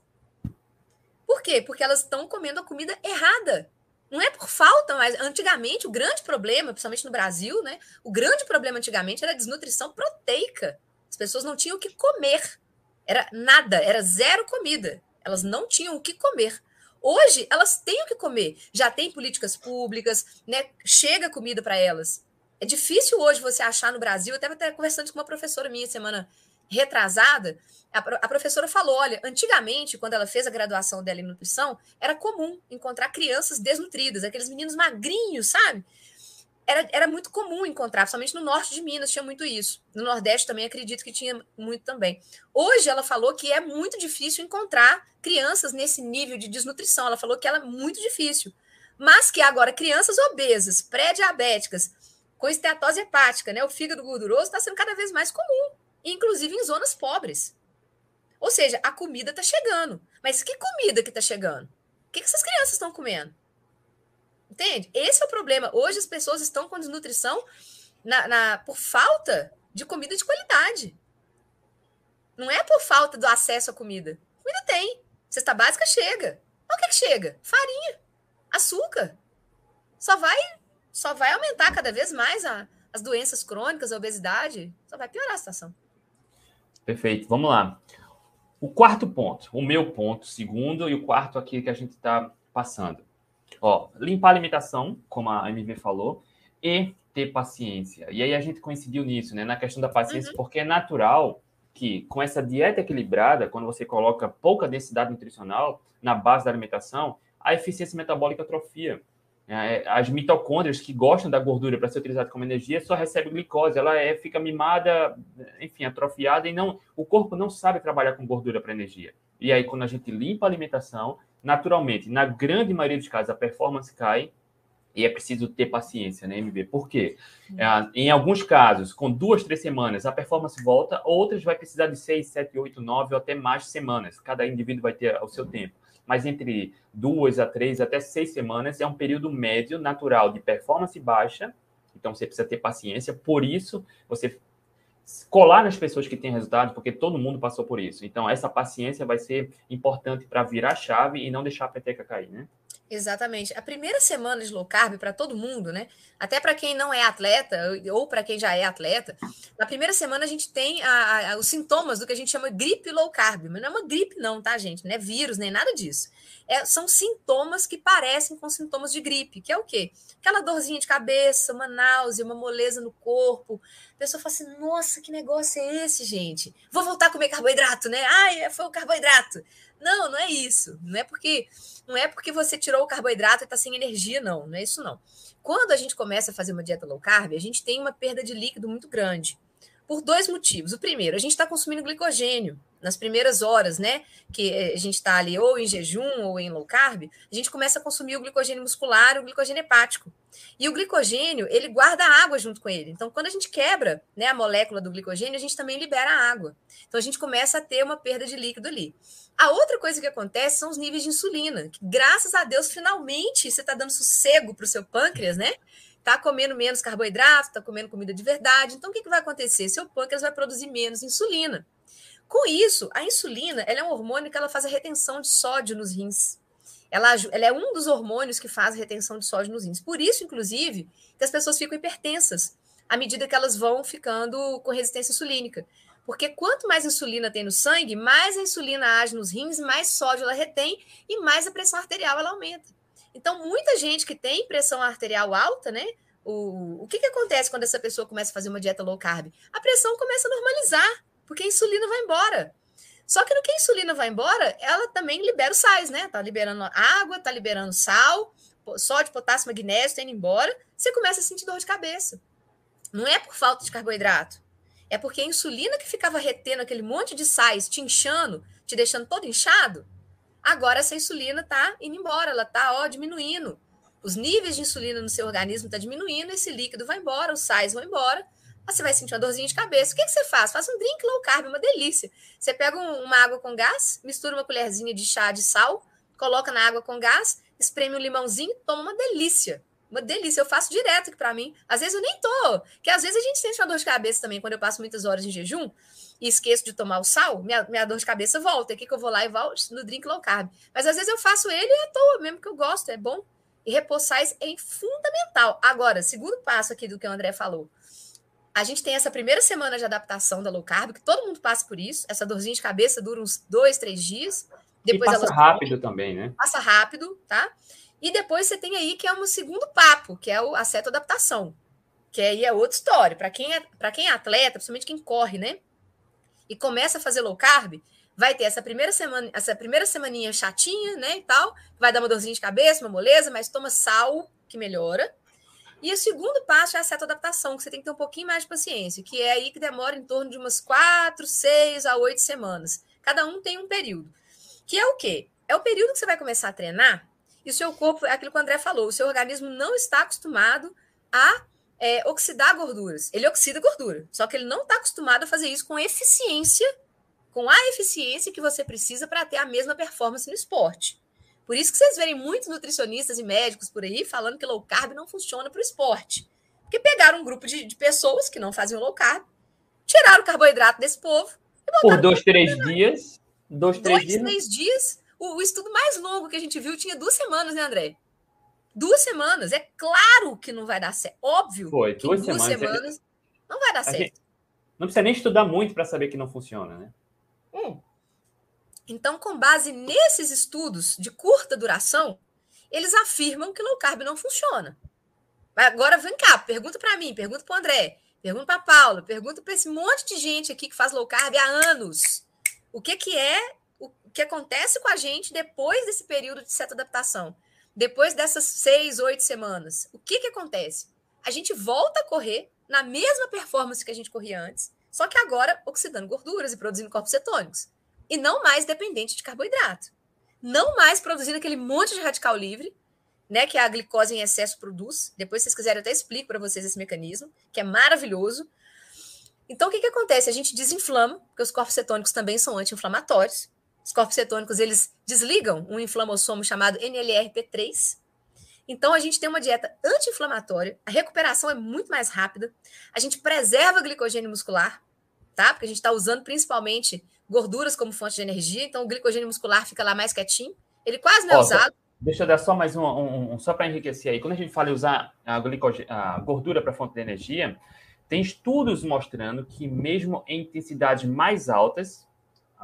Por quê? Porque elas estão comendo a comida errada. Não é por falta, mas antigamente o grande problema, principalmente no Brasil, né? O grande problema antigamente era a desnutrição proteica. As pessoas não tinham o que comer. Era nada, era zero comida. Elas não tinham o que comer. Hoje elas têm o que comer. Já tem políticas públicas, né? Chega comida para elas. É difícil hoje você achar no Brasil, até até conversando com uma professora minha semana retrasada, a, professora falou: olha, antigamente, quando ela fez a graduação dela em nutrição, era comum encontrar crianças desnutridas, aqueles meninos magrinhos, sabe? Era, era muito comum encontrar, principalmente no norte de Minas tinha muito isso. No Nordeste também acredito que tinha muito também. Hoje ela falou que é muito difícil encontrar crianças nesse nível de desnutrição. Ela falou que ela é muito difícil. Mas que agora crianças obesas, pré-diabéticas, com esteatose hepática, né, o fígado gorduroso, está sendo cada vez mais comum inclusive em zonas pobres. Ou seja, a comida está chegando. Mas que comida que está chegando? O que, que essas crianças estão comendo? Entende? Esse é o problema. Hoje as pessoas estão com desnutrição na, na, por falta de comida de qualidade. Não é por falta do acesso à comida. Comida tem. Cesta básica chega. o que, que chega? Farinha, açúcar. Só vai, só vai aumentar cada vez mais a, as doenças crônicas, a obesidade. Só vai piorar a situação. Perfeito, vamos lá. O quarto ponto, o meu ponto, segundo, e o quarto aqui que a gente está passando. Ó, limpar a alimentação, como a MV falou, e ter paciência. E aí a gente coincidiu nisso, né? Na questão da paciência, uhum. porque é natural que com essa dieta equilibrada, quando você coloca pouca densidade nutricional na base da alimentação, a eficiência metabólica atrofia. É, as mitocôndrias que gostam da gordura para ser utilizada como energia só recebem glicose, ela é, fica mimada, enfim, atrofiada e não, o corpo não sabe trabalhar com gordura para energia. E aí, quando a gente limpa a alimentação, naturalmente, na grande maioria dos casos, a performance cai e é preciso ter paciência, né, MB? Por quê? É, em alguns casos, com duas, três semanas, a performance volta, outras vai precisar de seis, sete, oito, nove ou até mais semanas. Cada indivíduo vai ter o seu tempo mas entre duas a três até seis semanas é um período médio natural de performance baixa. Então você precisa ter paciência. Por isso você colar nas pessoas que têm resultado, porque todo mundo passou por isso. Então essa paciência vai ser importante para virar a chave e não deixar a peteca cair, né? Exatamente. A primeira semana de low carb para todo mundo, né? Até para quem não é atleta ou para quem já é atleta, na primeira semana a gente tem a, a, os sintomas do que a gente chama gripe low carb, mas não é uma gripe não, tá, gente? Não é vírus nem nada disso. é, são sintomas que parecem com sintomas de gripe, que é o quê? Aquela dorzinha de cabeça, uma náusea, uma moleza no corpo. A pessoa fala assim: nossa, que negócio é esse, gente? Vou voltar a comer carboidrato, né? Ai, foi o carboidrato. Não, não é isso. Não é porque não é porque você tirou o carboidrato e está sem energia, não. Não é isso, não. Quando a gente começa a fazer uma dieta low carb, a gente tem uma perda de líquido muito grande. Por dois motivos. O primeiro, a gente está consumindo glicogênio nas primeiras horas, né? Que a gente está ali ou em jejum ou em low carb, a gente começa a consumir o glicogênio muscular o glicogênio hepático. E o glicogênio, ele guarda água junto com ele. Então, quando a gente quebra né, a molécula do glicogênio, a gente também libera a água. Então, a gente começa a ter uma perda de líquido ali. A outra coisa que acontece são os níveis de insulina. Que, graças a Deus, finalmente você está dando sossego para o seu pâncreas, né? Está comendo menos carboidrato, está comendo comida de verdade. Então, o que, que vai acontecer? Seu pâncreas vai produzir menos insulina. Com isso, a insulina ela é um hormônio que ela faz a retenção de sódio nos rins. Ela, ela, é um dos hormônios que faz a retenção de sódio nos rins. Por isso, inclusive, que as pessoas ficam hipertensas à medida que elas vão ficando com resistência insulínica. Porque quanto mais insulina tem no sangue, mais a insulina age nos rins, mais sódio ela retém e mais a pressão arterial ela aumenta. Então, muita gente que tem pressão arterial alta, né? O, o que, que acontece quando essa pessoa começa a fazer uma dieta low carb? A pressão começa a normalizar porque a insulina vai embora. Só que no que a insulina vai embora, ela também libera os sais, né? Tá liberando água, tá liberando sal, sódio, potássio, magnésio, tá indo embora. Você começa a sentir dor de cabeça. Não é por falta de carboidrato. É porque a insulina que ficava retendo aquele monte de sais, te inchando, te deixando todo inchado, agora essa insulina tá indo embora, ela tá, ó, diminuindo. Os níveis de insulina no seu organismo tá diminuindo, esse líquido vai embora, os sais vão embora, você vai sentir uma dorzinha de cabeça. O que, que você faz? Faz um drink low carb, uma delícia. Você pega um, uma água com gás, mistura uma colherzinha de chá de sal, coloca na água com gás, espreme um limãozinho, toma uma delícia. Uma delícia. Eu faço direto aqui para mim. Às vezes eu nem tô. Que às vezes a gente sente uma dor de cabeça também quando eu passo muitas horas em jejum e esqueço de tomar o sal, minha, minha dor de cabeça volta. É aqui que eu vou lá e volto no drink low carb. Mas às vezes eu faço ele à toa mesmo, que eu gosto, é bom. E repousar é fundamental. Agora, segundo passo aqui do que o André falou a gente tem essa primeira semana de adaptação da low carb, que todo mundo passa por isso. Essa dorzinha de cabeça dura uns dois, três dias. Depois e passa ela rápido também, né? Passa rápido, tá? E depois você tem aí que é um segundo papo, que é o, a adaptação, que aí é outra história. Para quem é para quem é atleta, principalmente quem corre, né? E começa a fazer low carb, vai ter essa primeira semana, essa primeira semaninha chatinha, né, e tal, vai dar uma dorzinha de cabeça, uma moleza, mas toma sal que melhora. E o segundo passo é a adaptação, que você tem que ter um pouquinho mais de paciência, que é aí que demora em torno de umas quatro, seis a oito semanas. Cada um tem um período. Que é o quê? É o período que você vai começar a treinar e o seu corpo, é aquilo que o André falou, o seu organismo não está acostumado a é, oxidar gorduras. Ele oxida gordura, só que ele não está acostumado a fazer isso com eficiência, com a eficiência que você precisa para ter a mesma performance no esporte. Por isso que vocês verem muitos nutricionistas e médicos por aí falando que low carb não funciona para o esporte. Porque pegaram um grupo de, de, pessoas que não faziam low carb, tiraram o carboidrato desse povo e Por dois, três dias. Dois, três dois, dias. três dias. O, o, estudo mais longo que a gente viu tinha duas semanas, né, André? Duas semanas. É claro que não vai dar certo. Óbvio. Foi, duas, duas semanas. semanas não vai dar certo. Gente, não precisa nem estudar muito para saber que não funciona, né? Hum. Então, com base nesses estudos de curta duração, eles afirmam que low carb não funciona. Agora, vem cá, pergunta para mim, pergunta para o André, pergunta para a Paula, pergunta para esse monte de gente aqui que faz low carb há anos. O que, que é, o que acontece com a gente depois desse período de certa adaptação? Depois dessas seis, oito semanas, o que, que acontece? A gente volta a correr na mesma performance que a gente corria antes, só que agora oxidando gorduras e produzindo corpos cetônicos e não mais dependente de carboidrato. Não mais produzindo aquele monte de radical livre, né, que a glicose em excesso produz. Depois, se vocês quiserem, eu até explico para vocês esse mecanismo, que é maravilhoso. Então, o que, que acontece? A gente desinflama, porque os corpos cetônicos também são anti-inflamatórios. Os corpos cetônicos, eles desligam um inflamossomo chamado NLRP3. Então, a gente tem uma dieta anti-inflamatória, a recuperação é muito mais rápida, a gente preserva glicogênio muscular, tá? Porque a gente está usando principalmente gorduras como fonte de energia, então o glicogênio muscular fica lá mais quietinho. Ele quase não é usado. Deixa eu dar só mais um, um, um só para enriquecer aí. Quando a gente fala em usar a, a gordura para fonte de energia, tem estudos mostrando que mesmo em intensidades mais altas,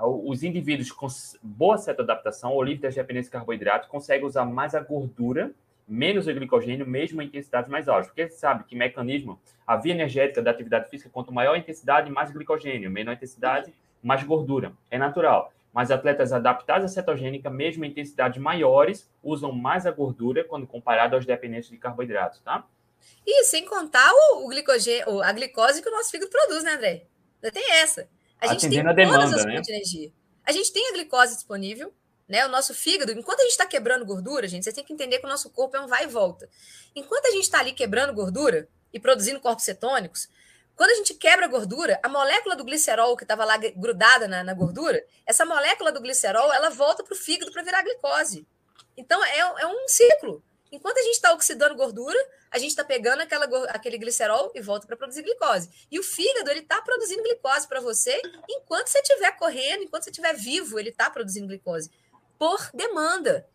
os indivíduos com boa cetoadaptação ou livre das dependências de carboidrato conseguem usar mais a gordura, menos o glicogênio, mesmo em intensidades mais altas. Porque você sabe que mecanismo, a via energética da atividade física, quanto maior a intensidade, mais glicogênio, menor a intensidade, mais gordura. É natural. Mas atletas adaptados à cetogênica, mesmo em intensidades maiores, usam mais a gordura quando comparado aos dependentes de carboidratos, tá? E sem contar o, o glicogênio, a glicose que o nosso fígado produz, né, André? Ainda tem essa. A gente Atendendo tem a demanda, todas as né? fontes de energia. A gente tem a glicose disponível, né? O nosso fígado, enquanto a gente está quebrando gordura, gente, você tem que entender que o nosso corpo é um vai e volta. Enquanto a gente está ali quebrando gordura e produzindo corpos cetônicos, quando a gente quebra a gordura, a molécula do glicerol que estava lá grudada na, na, gordura, essa molécula do glicerol, ela volta para o fígado para virar glicose. Então, é, é um ciclo. Enquanto a gente está oxidando gordura, a gente está pegando aquela, aquele glicerol e volta para produzir glicose. E o fígado, ele está produzindo glicose para você enquanto você estiver correndo, enquanto você estiver vivo, ele está produzindo glicose. Por demanda.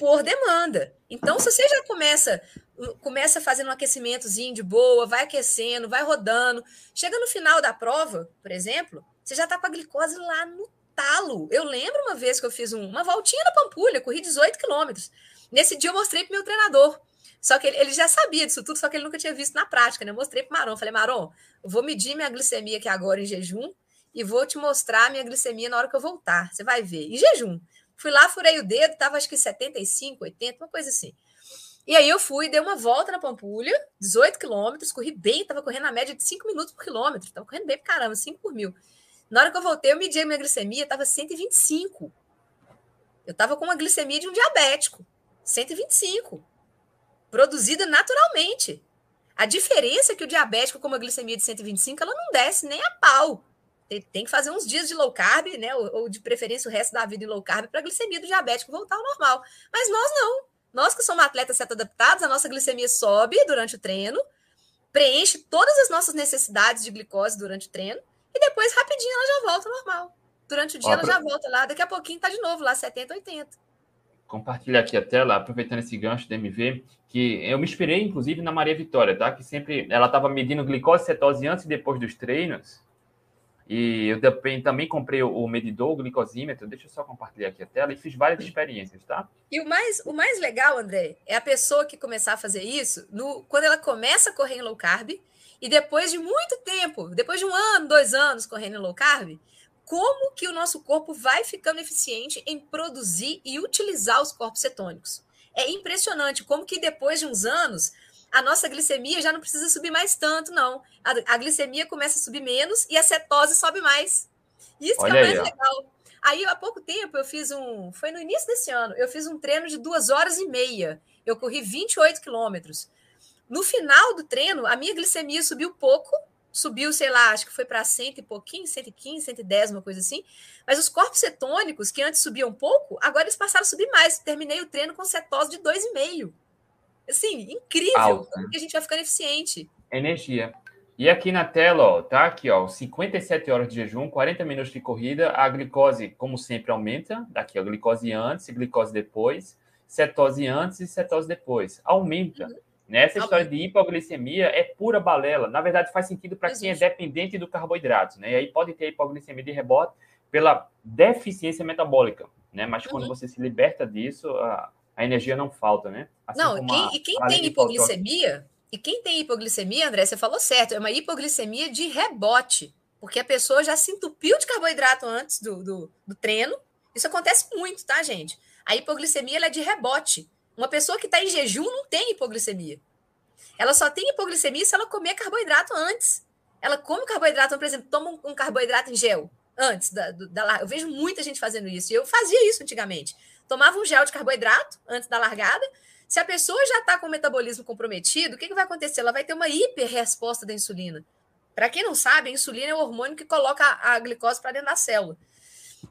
Por demanda. Então, se você já começa começa fazendo um aquecimentozinho de boa, vai aquecendo, vai rodando, chega no final da prova, por exemplo, você já está com a glicose lá no talo. Eu lembro uma vez que eu fiz um, uma voltinha na Pampulha, corri 18 quilômetros. Nesse dia eu mostrei para meu treinador. Só que ele, ele, já sabia disso tudo, só que ele nunca tinha visto na prática, né? Eu mostrei para Maron, falei, Maron, vou medir minha glicemia aqui agora em jejum e vou te mostrar minha glicemia na hora que eu voltar. Você vai ver. Em jejum. Fui lá, furei o dedo, tava acho que 75, 80, uma coisa assim. E aí eu fui, dei uma volta na Pampulha, 18 quilômetros, corri bem, tava correndo na média de 5 minutos por quilômetro, tava correndo bem pra caramba, 5 por mil. Na hora que eu voltei, eu medi a minha glicemia, tava 125. Eu tava com uma glicemia de um diabético, 125, produzida naturalmente. A diferença é que o diabético com uma glicemia de 125, ela não desce nem a pau. Tem, tem que fazer uns dias de low carb, né? Ou, ou de preferência o resto da vida em low carb para a glicemia do diabético voltar ao normal. Mas nós não. Nós que somos atletas seta-adaptados, a nossa glicemia sobe durante o treino, preenche todas as nossas necessidades de glicose durante o treino, e depois, rapidinho, ela já volta ao normal. Durante o dia, Ó, ela pra... já volta lá, daqui a pouquinho está de novo lá, 70, 80. Compartilhar aqui a tela, aproveitando esse gancho do MV, que eu me inspirei, inclusive, na Maria Vitória, tá? Que sempre ela estava medindo glicose e cetose antes e depois dos treinos. E eu também comprei o medidor, o glicosímetro. Deixa eu só compartilhar aqui a tela e fiz várias experiências, tá? E o mais, o mais legal, André, é a pessoa que começar a fazer isso no, quando ela começa a correr em low carb e depois de muito tempo, depois de um ano, dois anos correndo em low carb, como que o nosso corpo vai ficando eficiente em produzir e utilizar os corpos cetônicos. É impressionante como que depois de uns anos a nossa glicemia já não precisa subir mais tanto, não. A, a glicemia começa a subir menos e a cetose sobe mais. Isso Olha que é mais aí, legal. Aí, há pouco tempo, eu fiz um. Foi no início desse ano, eu fiz um treino de duas horas e meia. Eu corri 28 quilômetros. No final do treino, a minha glicemia subiu pouco, subiu, sei lá, acho que foi para cento e pouquinho, 115, 110, uma coisa assim. Mas os corpos cetônicos, que antes subiam pouco, agora eles passaram a subir mais. Terminei o treino com cetose de 2,5. Assim, incrível Alta. que a gente vai ficando eficiente. Energia. E aqui na tela, ó, tá aqui, ó, 57 horas de jejum, 40 minutos de corrida, a glicose, como sempre, aumenta. Daqui, a glicose antes, glicose depois, cetose antes e cetose depois. Aumenta. Uhum. Nessa né? história de hipoglicemia é pura balela. Na verdade, faz sentido para quem é dependente do carboidrato, né? E aí pode ter hipoglicemia de rebote pela deficiência metabólica, né? Mas uhum. quando você se liberta disso, a, a energia não falta, né? Assim não, quem, e quem tem hipoglicemia, e quem tem hipoglicemia, André, você falou certo, é uma hipoglicemia de rebote, porque a pessoa já se entupiu de carboidrato antes do, do, do treino. Isso acontece muito, tá, gente? A hipoglicemia é de rebote. Uma pessoa que está em jejum não tem hipoglicemia. Ela só tem hipoglicemia se ela comer carboidrato antes. Ela come carboidrato, por exemplo, toma um, um carboidrato em gel antes da, da, Eu vejo muita gente fazendo isso. E eu fazia isso antigamente tomava um gel de carboidrato antes da largada. Se a pessoa já está com o metabolismo comprometido, o que, que vai acontecer? Ela vai ter uma hiperresposta da insulina. Para quem não sabe, a insulina é o hormônio que coloca a glicose para dentro da célula.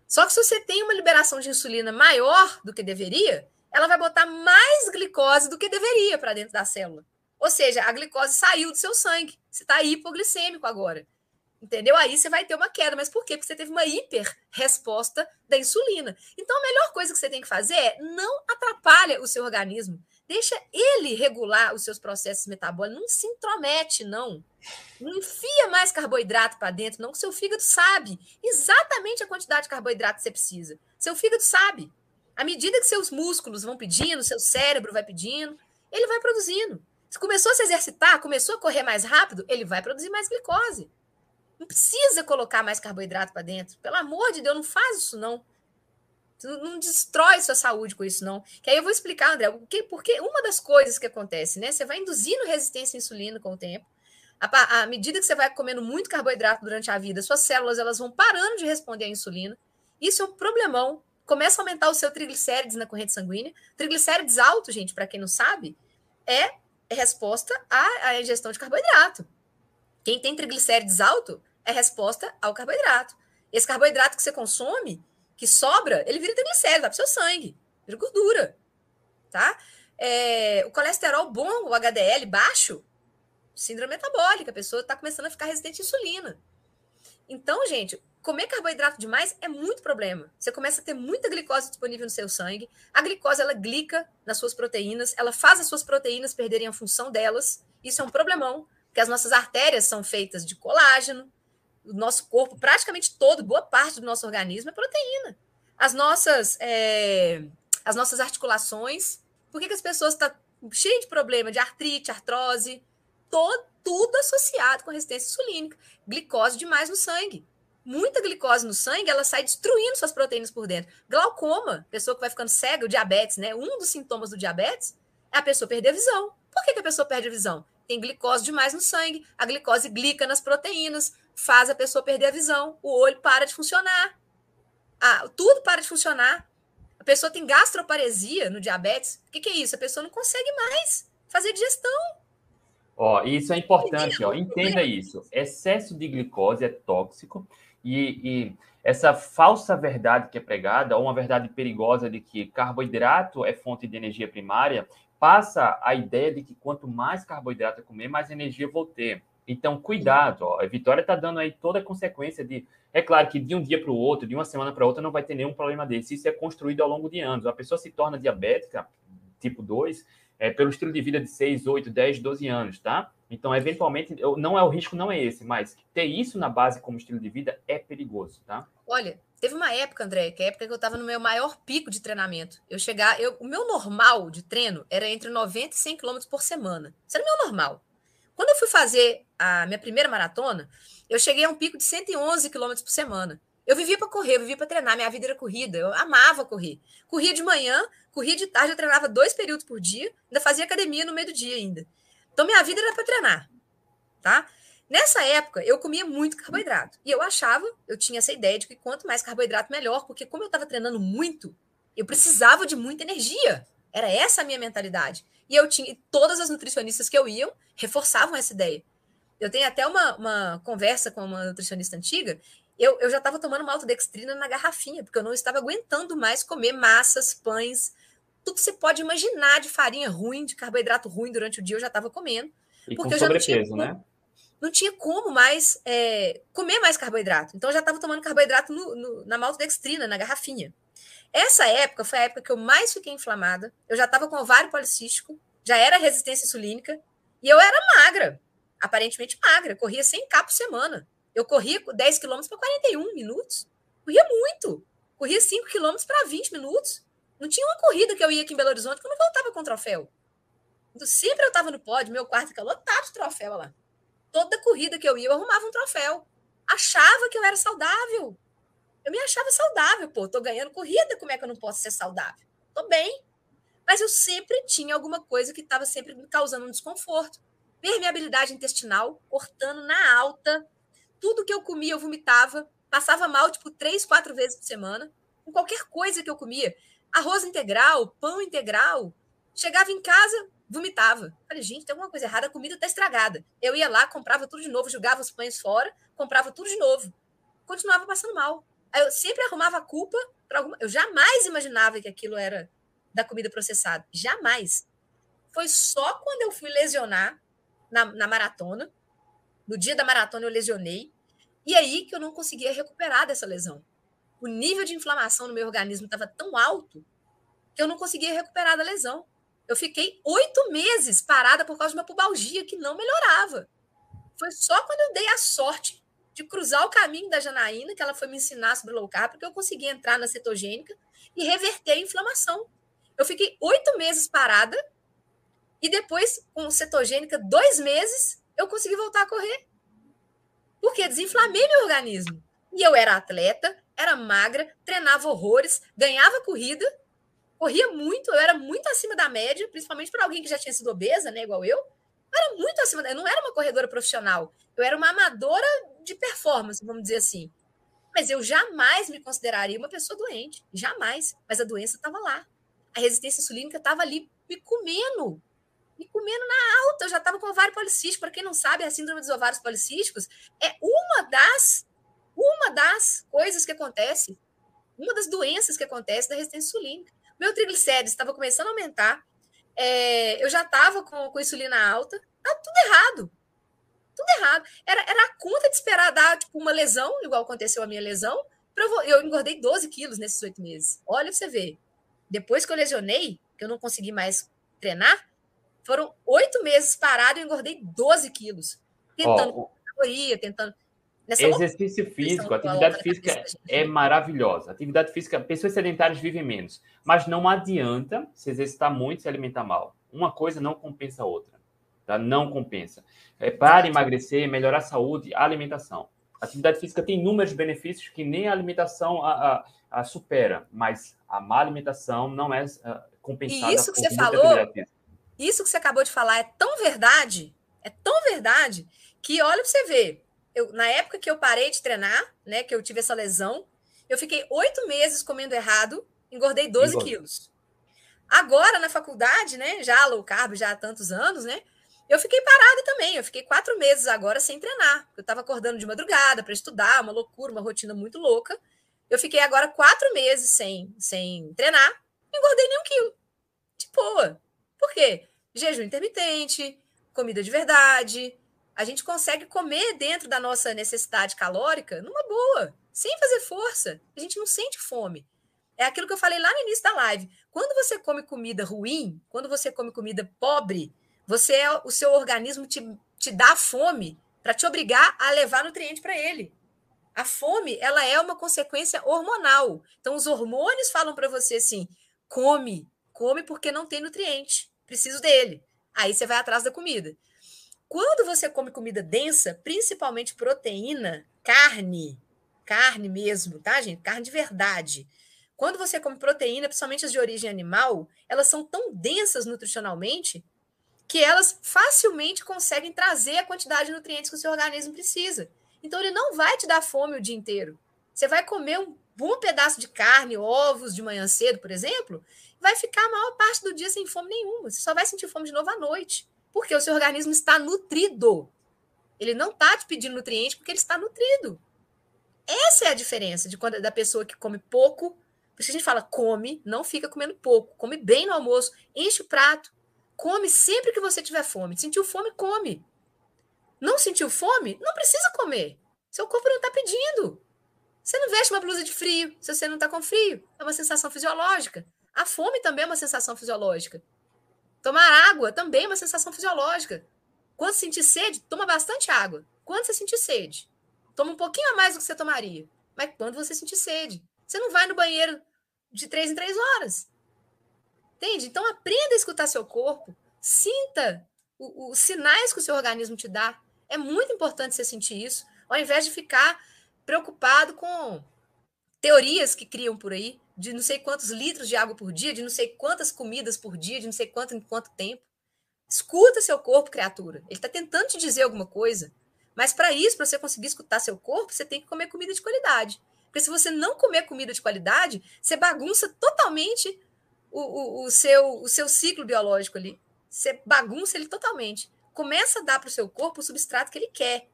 Só que se você tem uma liberação de insulina maior do que deveria, ela vai botar mais glicose do que deveria para dentro da célula. Ou seja, a glicose saiu do seu sangue. Você está hipoglicêmico agora. Entendeu? Aí você vai ter uma queda. Mas por quê? Porque você teve uma hiper resposta da insulina. Então, a melhor coisa que você tem que fazer é não atrapalha o seu organismo. Deixa ele regular os seus processos metabólicos. Não se intromete, não. Não enfia mais carboidrato para dentro, não, que seu fígado sabe exatamente a quantidade de carboidrato que você precisa. Seu fígado sabe. À medida que seus músculos vão pedindo, seu cérebro vai pedindo, ele vai produzindo. Se começou a se exercitar, começou a correr mais rápido, ele vai produzir mais glicose. Não precisa colocar mais carboidrato para dentro. Pelo amor de Deus, não faz isso, não. Não destrói sua saúde com isso, não. Que aí eu vou explicar, André, porque, porque uma das coisas que acontece, né? Você vai induzindo resistência à insulina com o tempo. À, à medida que você vai comendo muito carboidrato durante a vida, suas células elas vão parando de responder à insulina. Isso é um problemão. Começa a aumentar o seu triglicérides na corrente sanguínea. Triglicérides alto, gente, para quem não sabe, é resposta à, à ingestão de carboidrato. Quem tem triglicérides alto é resposta ao carboidrato. Esse carboidrato que você consome, que sobra, ele vira triglicérides, vai para o seu sangue, vira gordura, tá? É, o colesterol bom, o HDL baixo, síndrome metabólica, a pessoa está começando a ficar resistente à insulina. Então, gente, comer carboidrato demais é muito problema. Você começa a ter muita glicose disponível no seu sangue. A glicose, ela glica nas suas proteínas, ela faz as suas proteínas perderem a função delas. Isso é um problemão, porque as nossas artérias são feitas de colágeno, o nosso corpo, praticamente todo, boa parte do nosso organismo é proteína. As nossas, é, as nossas articulações, por que, que as pessoas estão tá cheias de problema de artrite, artrose? Todo, tudo associado com resistência insulínica. Glicose demais no sangue. Muita glicose no sangue, ela sai destruindo suas proteínas por dentro. Glaucoma, pessoa que vai ficando cega, o diabetes, né? Um dos sintomas do diabetes é a pessoa perder a visão. Por que, que a pessoa perde a visão? Tem glicose demais no sangue, a glicose glica nas proteínas, faz a pessoa perder a visão, o olho para de funcionar. Ah, tudo para de funcionar. A pessoa tem gastroparesia no diabetes. O que, que é isso? A pessoa não consegue mais fazer digestão. Ó, isso é importante, ó, entenda isso. Excesso de glicose é tóxico e, e, essa falsa verdade que é pregada, ou uma verdade perigosa de que carboidrato é fonte de energia primária, passa a ideia de que quanto mais carboidrato eu comer, mais energia eu vou ter. Então, cuidado, ó. A Vitória está dando aí toda a consequência de. É claro que de um dia para o outro, de uma semana para outra, não vai ter nenhum problema desse. Isso é construído ao longo de anos. A pessoa se torna diabética, tipo 2, é, pelo estilo de vida de 6, 8, 10, 12 anos, tá? Então, eventualmente, não é o risco, não é esse, mas ter isso na base como estilo de vida é perigoso, tá? Olha, teve uma época, André, que é a época que eu estava no meu maior pico de treinamento. Eu chegar, eu, o meu normal de treino era entre 90 e 100 km por semana. Isso era o meu normal. Quando eu fui fazer a minha primeira maratona, eu cheguei a um pico de 111 km por semana. Eu vivia para correr, eu vivia para treinar, minha vida era corrida, eu amava correr. Corria de manhã, corria de tarde, eu treinava dois períodos por dia, ainda fazia academia no meio do dia ainda. Então minha vida era para treinar, tá? Nessa época, eu comia muito carboidrato. E eu achava, eu tinha essa ideia de que quanto mais carboidrato, melhor, porque como eu estava treinando muito, eu precisava de muita energia. Era essa a minha mentalidade. E eu tinha, todas as nutricionistas que eu ia reforçavam essa ideia. Eu tenho até uma, uma conversa com uma nutricionista antiga. Eu, eu já estava tomando maltodextrina na garrafinha, porque eu não estava aguentando mais comer massas, pães, tudo que você pode imaginar de farinha ruim, de carboidrato ruim durante o dia, eu já estava comendo. E porque eu já não tinha como, né? Não tinha como mais é, comer mais carboidrato. Então eu já estava tomando carboidrato no, no, na maltodextrina, na garrafinha. Essa época foi a época que eu mais fiquei inflamada. Eu já estava com ovário policístico, já era resistência insulínica, e eu era magra, aparentemente magra. Corria 100k por semana. Eu corria 10 km para 41 minutos. Corria muito. Corria 5 km para 20 minutos. Não tinha uma corrida que eu ia aqui em Belo Horizonte que eu não voltava com troféu. Então, sempre eu estava no pódio, meu quarto fica lotado de troféu lá. Toda corrida que eu ia, eu arrumava um troféu. Achava que eu era saudável. Eu me achava saudável, pô, tô ganhando corrida, como é que eu não posso ser saudável? Tô bem. Mas eu sempre tinha alguma coisa que estava sempre me causando um desconforto. Permeabilidade intestinal, cortando na alta. Tudo que eu comia, eu vomitava. Passava mal, tipo, três, quatro vezes por semana. Com qualquer coisa que eu comia. Arroz integral, pão integral. Chegava em casa, vomitava. Falei, gente, tem alguma coisa errada, a comida tá estragada. Eu ia lá, comprava tudo de novo, jogava os pães fora, comprava tudo de novo. Continuava passando mal. Eu sempre arrumava culpa para alguma. Eu jamais imaginava que aquilo era da comida processada. Jamais. Foi só quando eu fui lesionar na, na maratona. No dia da maratona eu lesionei. E aí que eu não conseguia recuperar dessa lesão. O nível de inflamação no meu organismo estava tão alto que eu não conseguia recuperar da lesão. Eu fiquei oito meses parada por causa de uma pubalgia que não melhorava. Foi só quando eu dei a sorte de cruzar o caminho da Janaína, que ela foi me ensinar sobre low carb, que eu consegui entrar na cetogênica e reverter a inflamação. Eu fiquei oito meses parada e depois, com cetogênica, dois meses, eu consegui voltar a correr. Porque desinflamei meu organismo. E eu era atleta, era magra, treinava horrores, ganhava corrida, corria muito, eu era muito acima da média, principalmente para alguém que já tinha sido obesa, né, igual eu. Era muito acima, eu não era uma corredora profissional, eu era uma amadora de performance, vamos dizer assim. Mas eu jamais me consideraria uma pessoa doente, jamais. Mas a doença estava lá. A resistência insulínica estava ali me comendo, me comendo na alta. Eu já estava com ovário policístico. Para quem não sabe, a síndrome dos ovários policísticos é uma das uma das coisas que acontece, uma das doenças que acontece da resistência insulínica. Meu triglicérides estava começando a aumentar, é, eu já estava com, com insulina alta, tá tudo errado. Tudo errado. Era, era a conta de esperar dar tipo, uma lesão, igual aconteceu a minha lesão, eu, eu engordei 12 quilos nesses oito meses. Olha você ver. Depois que eu lesionei, que eu não consegui mais treinar, foram oito meses parado e eu engordei 12 quilos. Tentando oh, caloria, tentando. Exercício físico, atividade física é maravilhosa. Atividade física, pessoas sedentárias vivem menos. Mas não adianta se exercitar muito e se alimentar mal. Uma coisa não compensa a outra. Tá? Não compensa. É, para emagrecer, melhorar a saúde, a alimentação. A atividade física tem inúmeros benefícios que nem a alimentação a, a, a supera, mas a má alimentação não é uh, compensada. E isso que você falou, isso que você acabou de falar é tão verdade, é tão verdade, que olha para você ver. Eu, na época que eu parei de treinar, né, que eu tive essa lesão, eu fiquei oito meses comendo errado, engordei 12 quilos. Agora, na faculdade, né, já low carb, já há tantos anos, né, eu fiquei parada também. Eu fiquei quatro meses agora sem treinar. Eu estava acordando de madrugada para estudar, uma loucura, uma rotina muito louca. Eu fiquei agora quatro meses sem, sem treinar, engordei nem um quilo. De boa. Por quê? Jejum intermitente, comida de verdade. A gente consegue comer dentro da nossa necessidade calórica numa boa, sem fazer força. A gente não sente fome. É aquilo que eu falei lá no início da live. Quando você come comida ruim, quando você come comida pobre, você é, o seu organismo te, te dá fome para te obrigar a levar nutriente para ele. A fome, ela é uma consequência hormonal. Então os hormônios falam para você assim: come, come porque não tem nutriente, preciso dele. Aí você vai atrás da comida. Quando você come comida densa, principalmente proteína, carne, carne mesmo, tá, gente? Carne de verdade. Quando você come proteína, principalmente as de origem animal, elas são tão densas nutricionalmente que elas facilmente conseguem trazer a quantidade de nutrientes que o seu organismo precisa. Então, ele não vai te dar fome o dia inteiro. Você vai comer um bom pedaço de carne, ovos de manhã cedo, por exemplo, vai ficar a maior parte do dia sem fome nenhuma. Você só vai sentir fome de novo à noite, porque o seu organismo está nutrido. Ele não está te pedindo nutriente porque ele está nutrido. Essa é a diferença de quando da pessoa que come pouco. Por isso a gente fala come, não fica comendo pouco. Come bem no almoço, enche o prato, Come sempre que você tiver fome. Sentiu fome, come. Não sentiu fome? Não precisa comer. Seu corpo não está pedindo. Você não veste uma blusa de frio se você não está com frio. É uma sensação fisiológica. A fome também é uma sensação fisiológica. Tomar água também é uma sensação fisiológica. Quando sentir sede, toma bastante água. Quando você sentir sede, toma um pouquinho a mais do que você tomaria. Mas quando você sentir sede, você não vai no banheiro de três em três horas. Entende? Então aprenda a escutar seu corpo, sinta os sinais que o seu organismo te dá. É muito importante você sentir isso, ao invés de ficar preocupado com teorias que criam por aí, de não sei quantos litros de água por dia, de não sei quantas comidas por dia, de não sei quanto em quanto tempo. Escuta seu corpo, criatura. Ele está tentando te dizer alguma coisa. Mas para isso, para você conseguir escutar seu corpo, você tem que comer comida de qualidade. Porque se você não comer comida de qualidade, você bagunça totalmente o, o, o, seu, o seu ciclo biológico ali. Você bagunça ele totalmente. Começa a dar para o seu corpo o substrato que ele quer.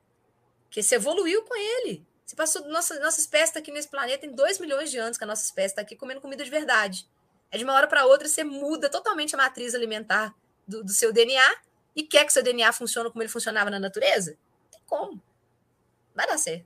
Que você evoluiu com ele. Você passou. Nossa, nossa espécie está aqui nesse planeta tem 2 milhões de anos que a nossa espécie está aqui comendo comida de verdade. É de uma hora para outra você muda totalmente a matriz alimentar do, do seu DNA e quer que seu DNA funcione como ele funcionava na natureza? Não tem como. Vai dar certo.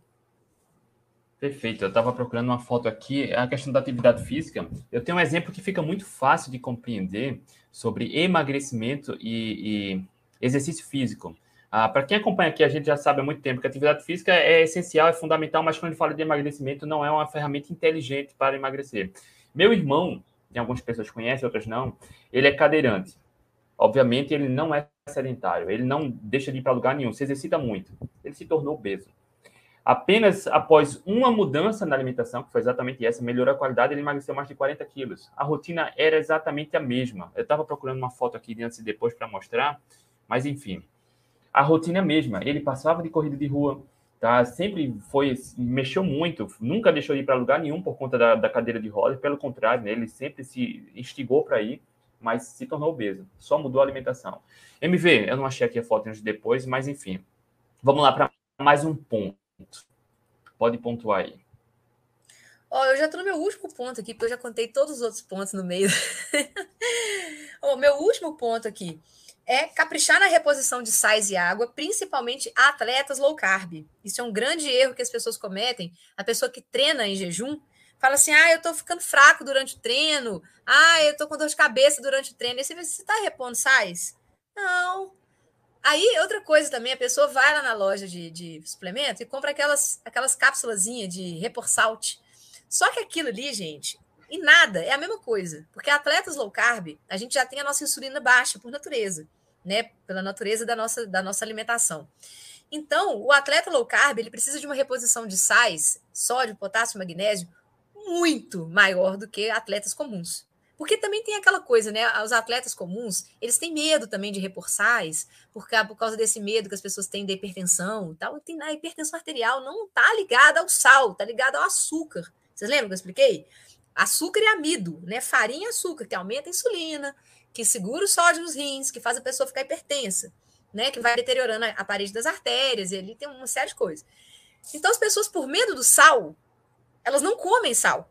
Perfeito. Eu estava procurando uma foto aqui. A questão da atividade física. Eu tenho um exemplo que fica muito fácil de compreender sobre emagrecimento e, e exercício físico. Ah, Para quem acompanha aqui, a gente já sabe há muito tempo que a atividade física é essencial, é fundamental, mas quando a gente fala de emagrecimento, não é uma ferramenta inteligente para emagrecer. Meu irmão, tem algumas pessoas que conhecem, outras não, ele é cadeirante. Obviamente, ele não é sedentário, ele não deixa de ir para lugar nenhum, se exercita muito. Ele se tornou obeso. Apenas após uma mudança na alimentação, que foi exatamente essa, melhorou a qualidade, ele emagreceu mais de 40 quilos. A rotina era exatamente a mesma. Eu estava procurando uma foto aqui de antes e depois para mostrar, mas enfim, a rotina é mesma. Ele passava de corrida de rua, tá? Sempre foi, mexeu muito, nunca deixou de ir para lugar nenhum por conta da, da cadeira de rodas, pelo contrário, né? ele sempre se instigou para ir, mas se tornou obeso, só mudou a alimentação. MV, eu não achei aqui a foto de depois, mas enfim. Vamos lá para mais um ponto. Pode pontuar aí. Ó, oh, eu já estou no meu último ponto aqui, porque eu já contei todos os outros pontos no meio. o oh, meu último ponto aqui é caprichar na reposição de sais e água, principalmente atletas low carb. Isso é um grande erro que as pessoas cometem. A pessoa que treina em jejum fala assim: ah, eu estou ficando fraco durante o treino, ah, eu estou com dor de cabeça durante o treino. E você está repondo sais? Não. Aí, outra coisa também, a pessoa vai lá na loja de, de suplemento e compra aquelas, aquelas cápsulas de repor salt. Só que aquilo ali, gente, e nada, é a mesma coisa. Porque atletas low carb, a gente já tem a nossa insulina baixa por natureza né, pela natureza da nossa, da nossa alimentação. Então, o atleta low carb, ele precisa de uma reposição de sais, sódio, potássio, magnésio, muito maior do que atletas comuns. Porque também tem aquela coisa, né? Os atletas comuns, eles têm medo também de repor sais, por causa desse medo que as pessoas têm da hipertensão e tal. Tem, a hipertensão arterial não está ligada ao sal, está ligada ao açúcar. Vocês lembram que eu expliquei? Açúcar e amido, né? Farinha e açúcar, que aumenta a insulina, que segura o sódio nos rins, que faz a pessoa ficar hipertensa, né? Que vai deteriorando a parede das artérias, e ali tem uma série de coisas. Então, as pessoas, por medo do sal, elas não comem sal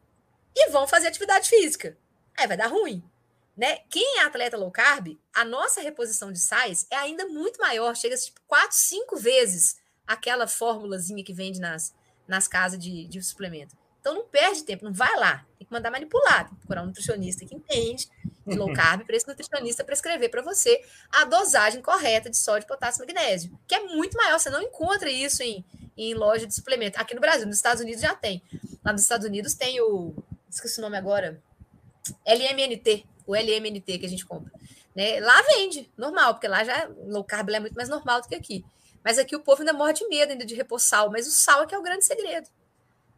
e vão fazer atividade física. Aí vai dar ruim. Né? Quem é atleta low carb, a nossa reposição de sais é ainda muito maior, chega a tipo, 4, 5 vezes aquela fórmulazinha que vende nas, nas casas de, de suplemento. Então não perde tempo, não vai lá. Tem que mandar manipular, tem que procurar um nutricionista que entende de low carb para esse nutricionista prescrever para você a dosagem correta de sódio, potássio e magnésio, que é muito maior. Você não encontra isso em, em loja de suplemento. Aqui no Brasil, nos Estados Unidos já tem. Lá nos Estados Unidos tem o. Esqueci o nome agora. LMNT, o LMNT que a gente compra. Né? Lá vende, normal, porque lá já low carb é muito mais normal do que aqui. Mas aqui o povo ainda morre de medo ainda de repor sal, mas o sal é que é o grande segredo.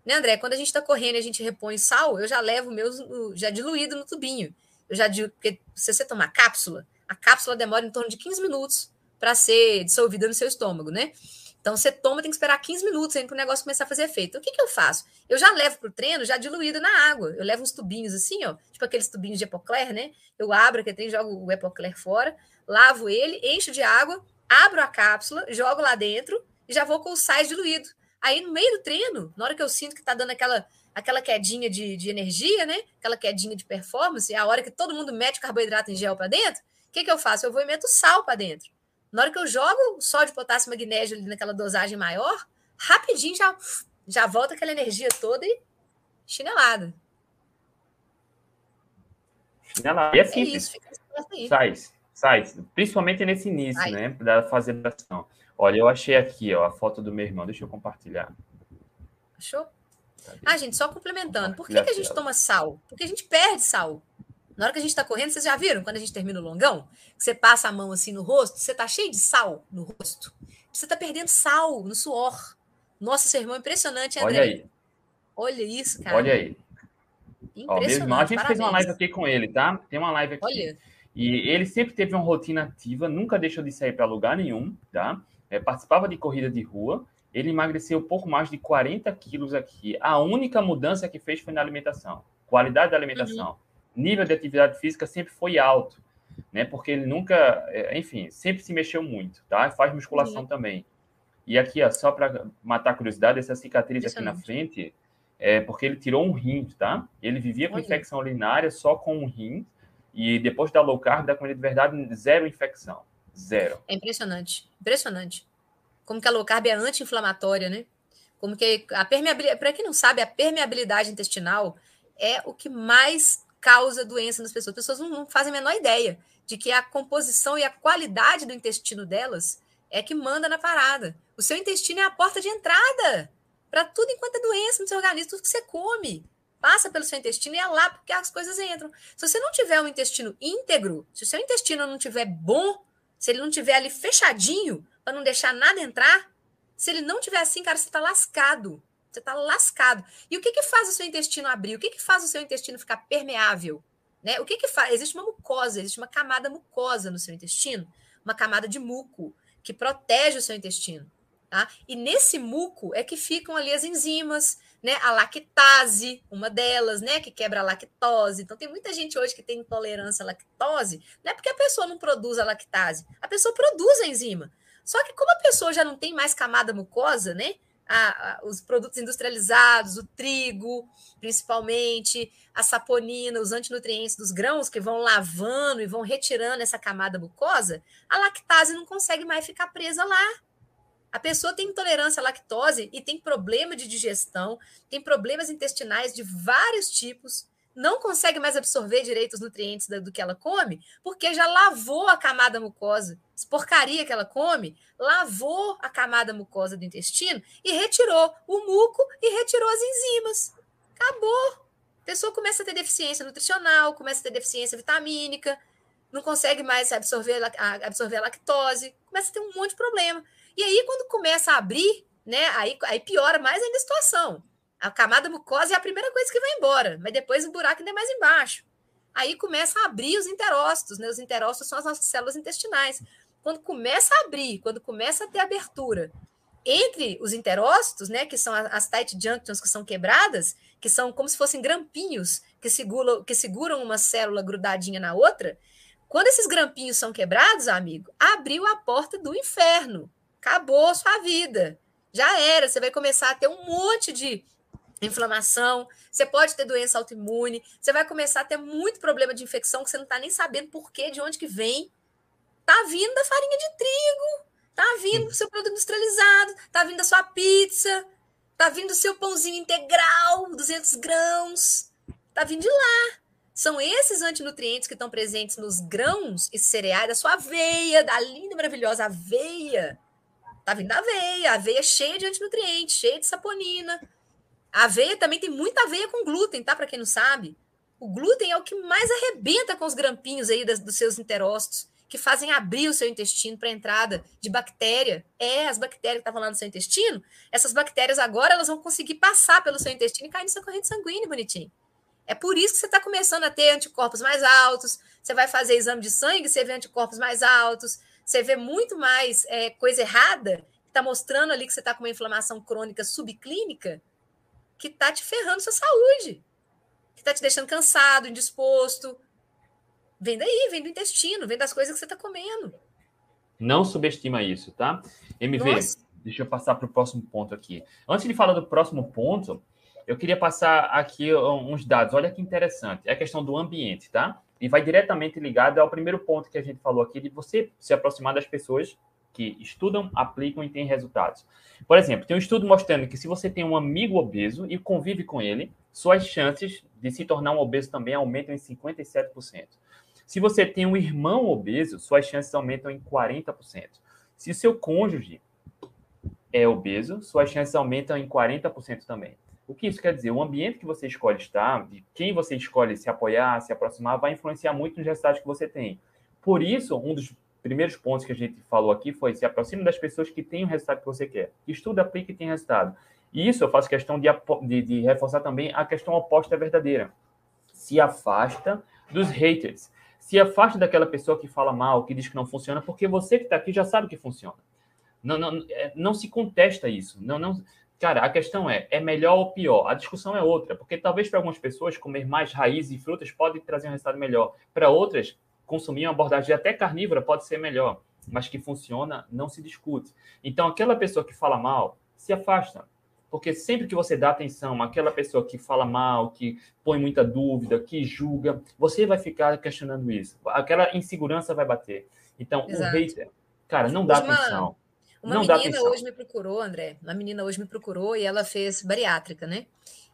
Né, André? Quando a gente está correndo e a gente repõe sal, eu já levo o meu já diluído no tubinho. Eu já digo, porque se você tomar cápsula, a cápsula demora em torno de 15 minutos para ser dissolvida no seu estômago, né? Então você toma, tem que esperar 15 minutos para o negócio começar a fazer efeito. O que, que eu faço? Eu já levo para o treino já diluído na água. Eu levo uns tubinhos assim, ó, tipo aqueles tubinhos de Epocler, né? Eu abro aquele trem, jogo o Epocler fora, lavo ele, encho de água, abro a cápsula, jogo lá dentro e já vou com o sais diluído. Aí, no meio do treino, na hora que eu sinto que está dando aquela, aquela quedinha de, de energia, né? Aquela quedinha de performance, é a hora que todo mundo mete carboidrato em gel para dentro, o que, que eu faço? Eu vou e meto sal para dentro. Na hora que eu jogo sódio, potássio, magnésio ali naquela dosagem maior, rapidinho já, já volta aquela energia toda e chinelada. Chinelada. E assim, é isso, sai, sai, principalmente nesse início, Ai. né, da fase de ação. Olha, eu achei aqui ó, a foto do meu irmão. Deixa eu compartilhar. Achou? Ah, gente, só complementando. Por que, que a gente toma sal? Porque a gente perde sal. Na hora que a gente está correndo, vocês já viram quando a gente termina o longão? Você passa a mão assim no rosto, você tá cheio de sal no rosto. Você tá perdendo sal no suor. Nossa, seu irmão é impressionante, André. Olha aí. Olha isso, cara. Olha aí. Ó, meu irmão, a gente Parabéns. fez uma live aqui com ele, tá? Tem uma live aqui. Olha. E ele sempre teve uma rotina ativa, nunca deixou de sair para lugar nenhum, tá? é, participava de corrida de rua, ele emagreceu pouco mais de 40 quilos aqui. A única mudança que fez foi na alimentação. Qualidade da alimentação. Uhum. Nível de atividade física sempre foi alto, né? Porque ele nunca, é, enfim, sempre se mexeu muito, tá? Faz musculação uhum. também. E aqui, ó, só para matar a curiosidade, essa cicatriz aqui na frente é porque ele tirou um rim, tá? Ele vivia com Olha. infecção urinária só com um rim e depois da low carb, da comida de verdade, zero infecção. Zero. É impressionante. Impressionante. Como que a low carb é anti-inflamatória, né? Como que a permeabilidade, para quem não sabe, a permeabilidade intestinal é o que mais causa doença nas pessoas. As pessoas não, fazem a menor ideia de que a composição e a qualidade do intestino delas é que manda na parada. O seu intestino é a porta de entrada para tudo enquanto é doença no seu organismo, tudo que você come passa pelo seu intestino e é lá porque as coisas entram. Se você não tiver um intestino íntegro, se o seu intestino não tiver bom, se ele não tiver ali fechadinho para não deixar nada entrar, se ele não tiver assim, cara, você está lascado. Você está lascado. E o que, que faz o seu intestino abrir? O que, que faz o seu intestino ficar permeável? Né? O que, que faz? Existe uma mucosa, existe uma camada mucosa no seu intestino, uma camada de muco que protege o seu intestino. Tá? E nesse muco é que ficam ali as enzimas, né? A lactase, uma delas, né? Que quebra a lactose. Então, tem muita gente hoje que tem intolerância à lactose, não é porque a pessoa não produz a lactase, a pessoa produz a enzima. Só que como a pessoa já não tem mais camada mucosa, né? A, a, os produtos industrializados, o trigo, principalmente, a saponina, os antinutrientes dos grãos que vão lavando e vão retirando essa camada mucosa, a lactase não consegue mais ficar presa lá. A pessoa tem intolerância à lactose e tem problema de digestão, tem problemas intestinais de vários tipos, não consegue mais absorver direito os nutrientes do que ela come, porque já lavou a camada mucosa. Porcaria que ela come, lavou a camada mucosa do intestino e retirou o muco e retirou as enzimas. Acabou. A pessoa começa a ter deficiência nutricional, começa a ter deficiência vitamínica, não consegue mais absorver, absorver a lactose, começa a ter um monte de problema. E aí, quando começa a abrir, né, aí, aí piora mais ainda a situação. A camada mucosa é a primeira coisa que vai embora, mas depois o buraco ainda é mais embaixo. Aí começa a abrir os enterócitos, né? Os enterócitos são as nossas células intestinais. Quando começa a abrir, quando começa a ter abertura entre os enterócitos, né, que são as tight junctions que são quebradas, que são como se fossem grampinhos que seguram, que seguram uma célula grudadinha na outra, quando esses grampinhos são quebrados, amigo, abriu a porta do inferno acabou sua vida. Já era, você vai começar a ter um monte de inflamação, você pode ter doença autoimune, você vai começar a ter muito problema de infecção que você não está nem sabendo por quê, de onde que vem. Tá vindo da farinha de trigo, tá vindo do seu produto industrializado, tá vindo da sua pizza, tá vindo do seu pãozinho integral, 200 grãos, tá vindo de lá. São esses antinutrientes que estão presentes nos grãos e cereais da sua aveia, da linda, maravilhosa aveia Tá vindo da aveia. A aveia é cheia de antinutrientes, cheia de saponina. A aveia também tem muita aveia com glúten, tá? Para quem não sabe. O glúten é o que mais arrebenta com os grampinhos aí das, dos seus enterócitos, que fazem abrir o seu intestino para entrada de bactéria. É, as bactérias que estavam lá no seu intestino, essas bactérias agora elas vão conseguir passar pelo seu intestino e cair na sua corrente sanguínea, bonitinho. É por isso que você está começando a ter anticorpos mais altos. Você vai fazer exame de sangue, você vê anticorpos mais altos você vê muito mais é, coisa errada, que está mostrando ali que você está com uma inflamação crônica subclínica, que está te ferrando sua saúde, que está te deixando cansado, indisposto. Vem daí, vem do intestino, vem das coisas que você está comendo. Não subestima isso, tá? MV, Nossa. deixa eu passar para o próximo ponto aqui. Antes de falar do próximo ponto, eu queria passar aqui uns dados. Olha que interessante. É a questão do ambiente, tá? e vai diretamente ligado ao primeiro ponto que a gente falou aqui, de você se aproximar das pessoas que estudam, aplicam e têm resultados. Por exemplo, tem um estudo mostrando que se você tem um amigo obeso e convive com ele, suas chances de se tornar um obeso também aumentam em 57%. Se você tem um irmão obeso, suas chances aumentam em 40%. Se o seu cônjuge é obeso, suas chances aumentam em 40% também. O que isso quer dizer? O ambiente que você escolhe estar, de quem você escolhe se apoiar, se aproximar, vai influenciar muito nos resultados que você tem. Por isso, um dos primeiros pontos que a gente falou aqui foi se aproxime das pessoas que têm o resultado que você quer. Estuda, aplica e tem resultado. E isso eu faço questão de, de, de reforçar também a questão oposta é verdadeira. Se afasta dos haters. Se afasta daquela pessoa que fala mal, que diz que não funciona, porque você que está aqui já sabe que funciona. Não, não, é, não se contesta isso. Não, não, Cara, a questão é, é melhor ou pior? A discussão é outra, porque talvez para algumas pessoas comer mais raízes e frutas pode trazer um resultado melhor. Para outras, consumir uma abordagem até carnívora pode ser melhor, mas que funciona não se discute. Então, aquela pessoa que fala mal, se afasta. Porque sempre que você dá atenção àquela pessoa que fala mal, que põe muita dúvida, que julga, você vai ficar questionando isso. Aquela insegurança vai bater. Então, Exato. o hater, cara, não dá atenção Uma não menina hoje me procurou, André. Uma menina hoje me procurou e ela fez bariátrica, né?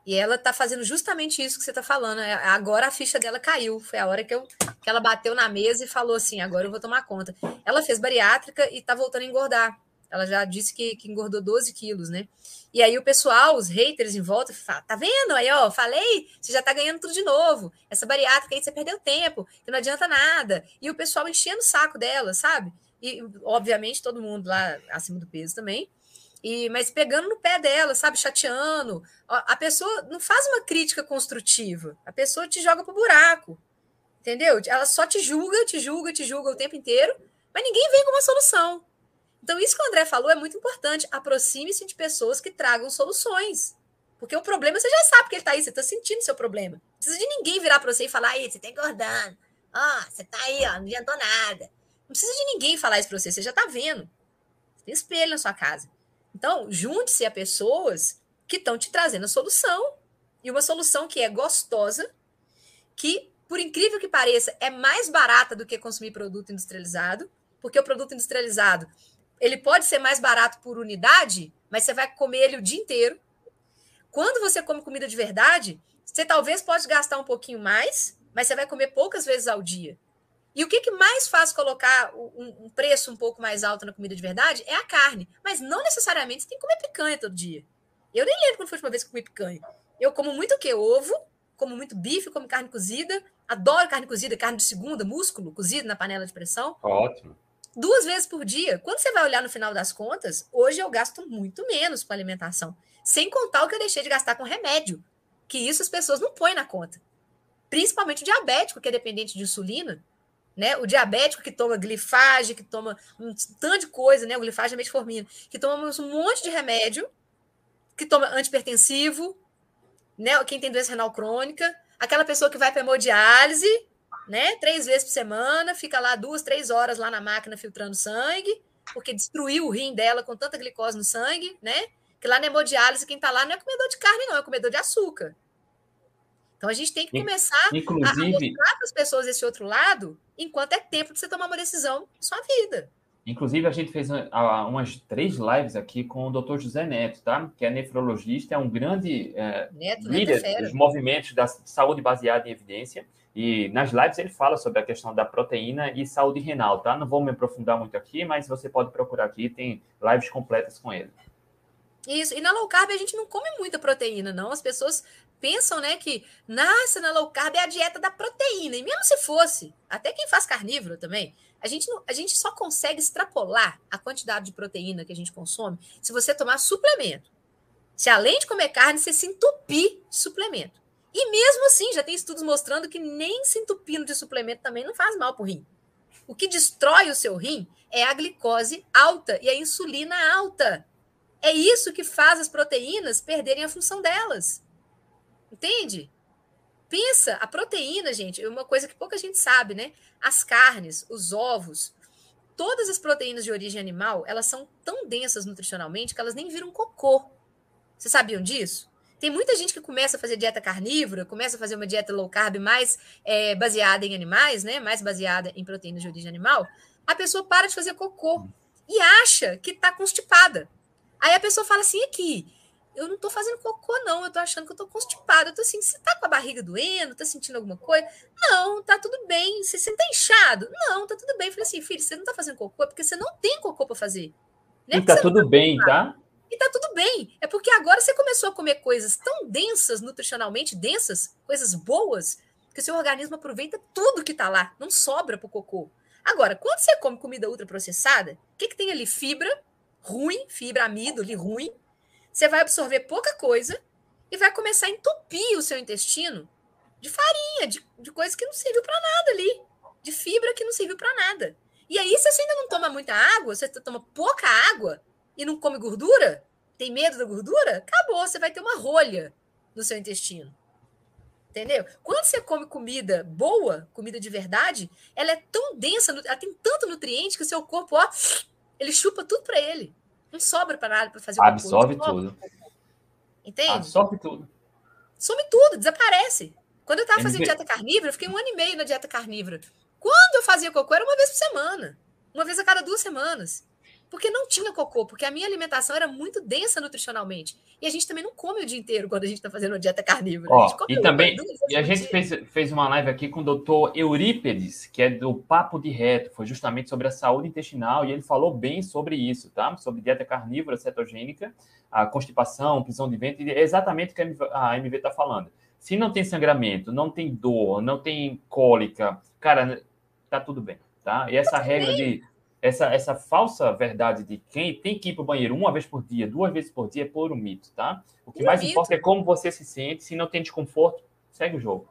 E ela tá fazendo justamente isso que você tá falando. É, agora a ficha dela caiu. Foi a hora que, eu, que ela bateu na mesa e falou assim: agora eu vou tomar conta. Ela fez bariátrica e tá voltando a engordar. Ela já disse que, que engordou 12 quilos, né? E aí o pessoal, os haters em volta, fala, tá vendo? Aí, ó, falei, você já tá ganhando tudo de novo. Essa bariátrica aí você perdeu tempo, que não adianta nada. E o pessoal enchendo o saco dela, sabe? E, obviamente, todo mundo lá acima do peso também. E, mas pegando no pé dela, sabe, chateando. A pessoa não faz uma crítica construtiva. A pessoa te joga pro buraco. Entendeu? Ela só te julga, te julga, te julga o tempo inteiro, mas ninguém vem com uma solução. Então, isso que o André falou é muito importante. Aproxime-se de pessoas que tragam soluções. Porque o problema você já sabe que ele está aí, você está sentindo seu problema. Não precisa de ninguém virar para você e falar, aí, você está engordando. Ó, oh, você está aí, ó, não adiantou nada. Não precisa de ninguém falar isso para você, você já está vendo. Tem espelho na sua casa. Então, junte-se a pessoas que estão te trazendo a solução. E uma solução que é gostosa, que, por incrível que pareça, é mais barata do que consumir produto industrializado, porque o produto industrializado ele pode ser mais barato por unidade, mas você vai comer ele o dia inteiro. Quando você come comida de verdade, você talvez pode gastar um pouquinho mais, mas você vai comer poucas vezes ao dia. E o que, que mais faz colocar um, um, preço um pouco mais alto na comida de verdade é a carne. Mas não necessariamente você tem que comer picanha todo dia. Eu nem lembro quando foi a última vez que comi picanha. Eu como muito o quê? Ovo, como muito bife, como carne cozida. Adoro carne cozida, carne de segunda, músculo cozido na panela de pressão. Ótimo. Duas vezes por dia. Quando você vai olhar no final das contas, hoje eu gasto muito menos com alimentação. Sem contar o que eu deixei de gastar com remédio. Que isso as pessoas não põem na conta. Principalmente o diabético, que é dependente de insulina né? O diabético que toma glifage, que toma um tanto de coisa, né? O glifage é metformina, que toma um monte de remédio, que toma antipertensivo, né? Quem tem doença renal crônica, aquela pessoa que vai para hemodiálise, né? Três vezes por semana, fica lá duas, três horas lá na máquina filtrando sangue, porque destruiu o rim dela com tanta glicose no sangue, né? Que lá na hemodiálise, quem está lá não é comedor de carne, não, é comedor de açúcar. Então a gente tem que começar Inclusive... a mostrar para as pessoas esse outro lado, enquanto é tempo de você tomar uma decisão sua vida. Inclusive, a gente fez umas três lives aqui com o Dr. José Neto, tá? Que é nefrologista, é um grande é, Neto, líder Neto é dos movimentos da saúde baseada em evidência. E nas lives ele fala sobre a questão da proteína e saúde renal, tá? Não vou me aprofundar muito aqui, mas você pode procurar aqui, tem lives completas com ele. Isso, e na low carb a gente não come muita proteína, não. As pessoas pensam, né, que nasce na low carb é a dieta da proteína. E mesmo se fosse, até quem faz carnívoro também, a gente, não, a gente só consegue extrapolar a quantidade de proteína que a gente consome se você tomar suplemento. Se além de comer carne, você se entupir de suplemento. E mesmo assim, já tem estudos mostrando que nem se entupindo de suplemento também não faz mal para o rim. O que destrói o seu rim é a glicose alta e a insulina alta. É isso que faz as proteínas perderem a função delas. Entende? Pensa, a proteína, gente, é uma coisa que pouca gente sabe, né? As carnes, os ovos, todas as proteínas de origem animal, elas são tão densas nutricionalmente que elas nem viram cocô. Vocês sabiam disso? Tem muita gente que começa a fazer dieta carnívora, começa a fazer uma dieta low carb mais é, baseada em animais, né? Mais baseada em proteínas de origem animal. A pessoa para de fazer cocô e acha que está constipada. Aí a pessoa fala assim: aqui, eu não tô fazendo cocô, não. Eu tô achando que eu tô constipada. Eu tô assim, você tá com a barriga doendo? Tá sentindo alguma coisa? Não, tá tudo bem. Você, você tá inchado? Não, tá tudo bem. Eu falei assim, filho, você não tá fazendo cocô é porque você não tem cocô para fazer. Não é e tá tudo tá bem, tá? E tá tudo bem. É porque agora você começou a comer coisas tão densas, nutricionalmente densas, coisas boas, que o seu organismo aproveita tudo que tá lá. Não sobra pro cocô. Agora, quando você come comida ultraprocessada, o que, que tem ali? Fibra ruim, fibra amido ali ruim, você vai absorver pouca coisa e vai começar a entupir o seu intestino de farinha, de, de coisa que não serviu para nada ali, de fibra que não serviu para nada. E aí, se você ainda não toma muita água, você toma pouca água e não come gordura, tem medo da gordura, acabou, você vai ter uma rolha no seu intestino. Entendeu? Quando você come comida boa, comida de verdade, ela é tão densa, ela tem tanto nutriente que o seu corpo, ó, ele chupa tudo para ele. Não sobra para nada para fazer Absorve tudo. Entende? Absorve tudo. Some tudo, desaparece. Quando eu estava fazendo dieta carnívora, eu fiquei um ano e meio na dieta carnívora. Quando eu fazia cocô, era uma vez por semana. Uma vez a cada duas semanas. Porque não tinha cocô, porque a minha alimentação era muito densa nutricionalmente. E a gente também não come o dia inteiro quando a gente está fazendo uma dieta carnívora. Ó, e também, e a gente fez, fez uma live aqui com o doutor Eurípedes, que é do Papo de Reto, foi justamente sobre a saúde intestinal, e ele falou bem sobre isso, tá? Sobre dieta carnívora cetogênica, a constipação, prisão de ventre, é exatamente o que a MV está falando. Se não tem sangramento, não tem dor, não tem cólica, cara, tá tudo bem, tá? E essa regra de essa, essa falsa verdade de quem tem que ir para o banheiro uma vez por dia, duas vezes por dia, é puro mito, tá? O que mais importa é como você se sente. Se não tem desconforto, segue o jogo.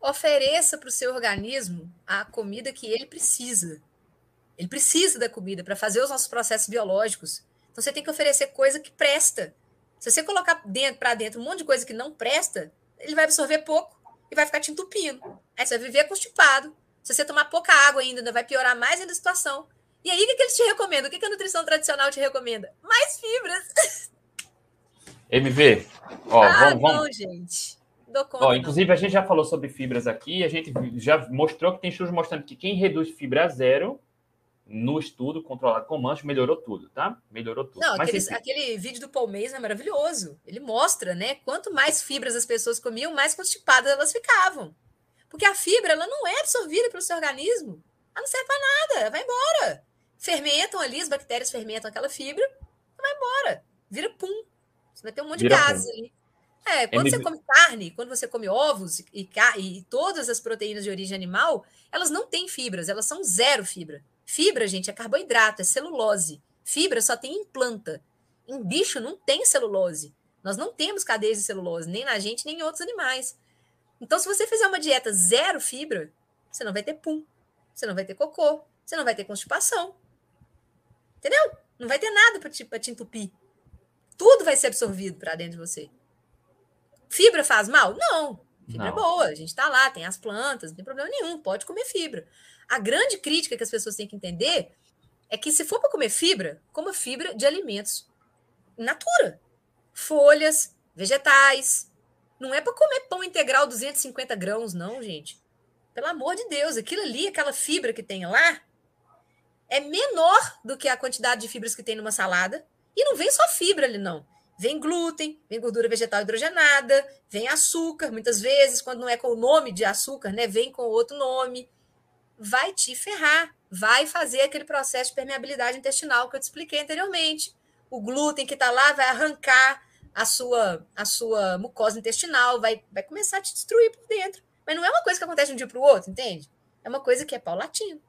Ofereça para o seu organismo a comida que ele precisa. Ele precisa da comida para fazer os nossos processos biológicos. Então você tem que oferecer coisa que presta. Se você colocar dentro para dentro um monte de coisa que não presta, ele vai absorver pouco e vai ficar te entupindo. Aí você vai viver constipado. Se você tomar pouca água ainda, vai piorar mais ainda a situação. E aí, o que, que eles te recomendam? O que, que a nutrição tradicional te recomenda? Mais fibras. MV, ó, ah, vamos, vamos. Não, gente. Dou conta, ó, inclusive, a gente já falou sobre fibras aqui, a gente já mostrou que tem estudos mostrando que quem reduz fibra a zero no estudo controlado com mancha melhorou tudo, tá? Melhorou tudo. Não, Mas, aquele, aquele vídeo do Paul Mason é maravilhoso. Ele mostra, né? Quanto mais fibras as pessoas comiam, mais constipadas elas ficavam. Porque a fibra, ela não é absorvida pelo seu organismo. Ela não serve para nada, vai embora fermentam ali, as bactérias fermentam aquela fibra, vai embora, vira pum. Você vai ter um monte vira de gases pum. ali. É, quando é você come carne, quando você come ovos e, e, todas as proteínas de origem animal, elas não têm fibras, elas são zero fibra. Fibra, gente, é carboidrato, é celulose. Fibra só tem em planta. Em bicho não tem celulose. Nós não temos cadeias de celulose, nem na gente, nem em outros animais. Então, se você fizer uma dieta zero fibra, você não vai ter pum, você não vai ter cocô, você não vai ter constipação, Entendeu? Não vai ter nada para te, te entupir. Tudo vai ser absorvido para dentro de você. Fibra faz mal? Não. Fibra é não. é boa. A gente está lá, tem as plantas, não tem problema nenhum. Pode comer fibra. A grande crítica que as pessoas têm que entender é que se for para comer fibra, coma fibra de alimentos natura. Folhas, vegetais. Não é para comer pão integral 250 grãos, não, gente. Pelo amor de Deus, aquilo ali, aquela fibra que tem lá, é menor do que a quantidade de fibras que tem numa salada. E não vem só fibra ali, não. Vem glúten, vem gordura vegetal hidrogenada, vem açúcar, muitas vezes, quando não é com o nome de açúcar, né? Vem com outro nome. Vai te ferrar, vai fazer aquele processo de permeabilidade intestinal que eu te expliquei anteriormente. O glúten que está lá vai arrancar a sua, a sua mucosa intestinal, vai, vai começar a te destruir por dentro. Mas não é uma coisa que acontece de um dia para o outro, entende? É uma coisa que é paulatino.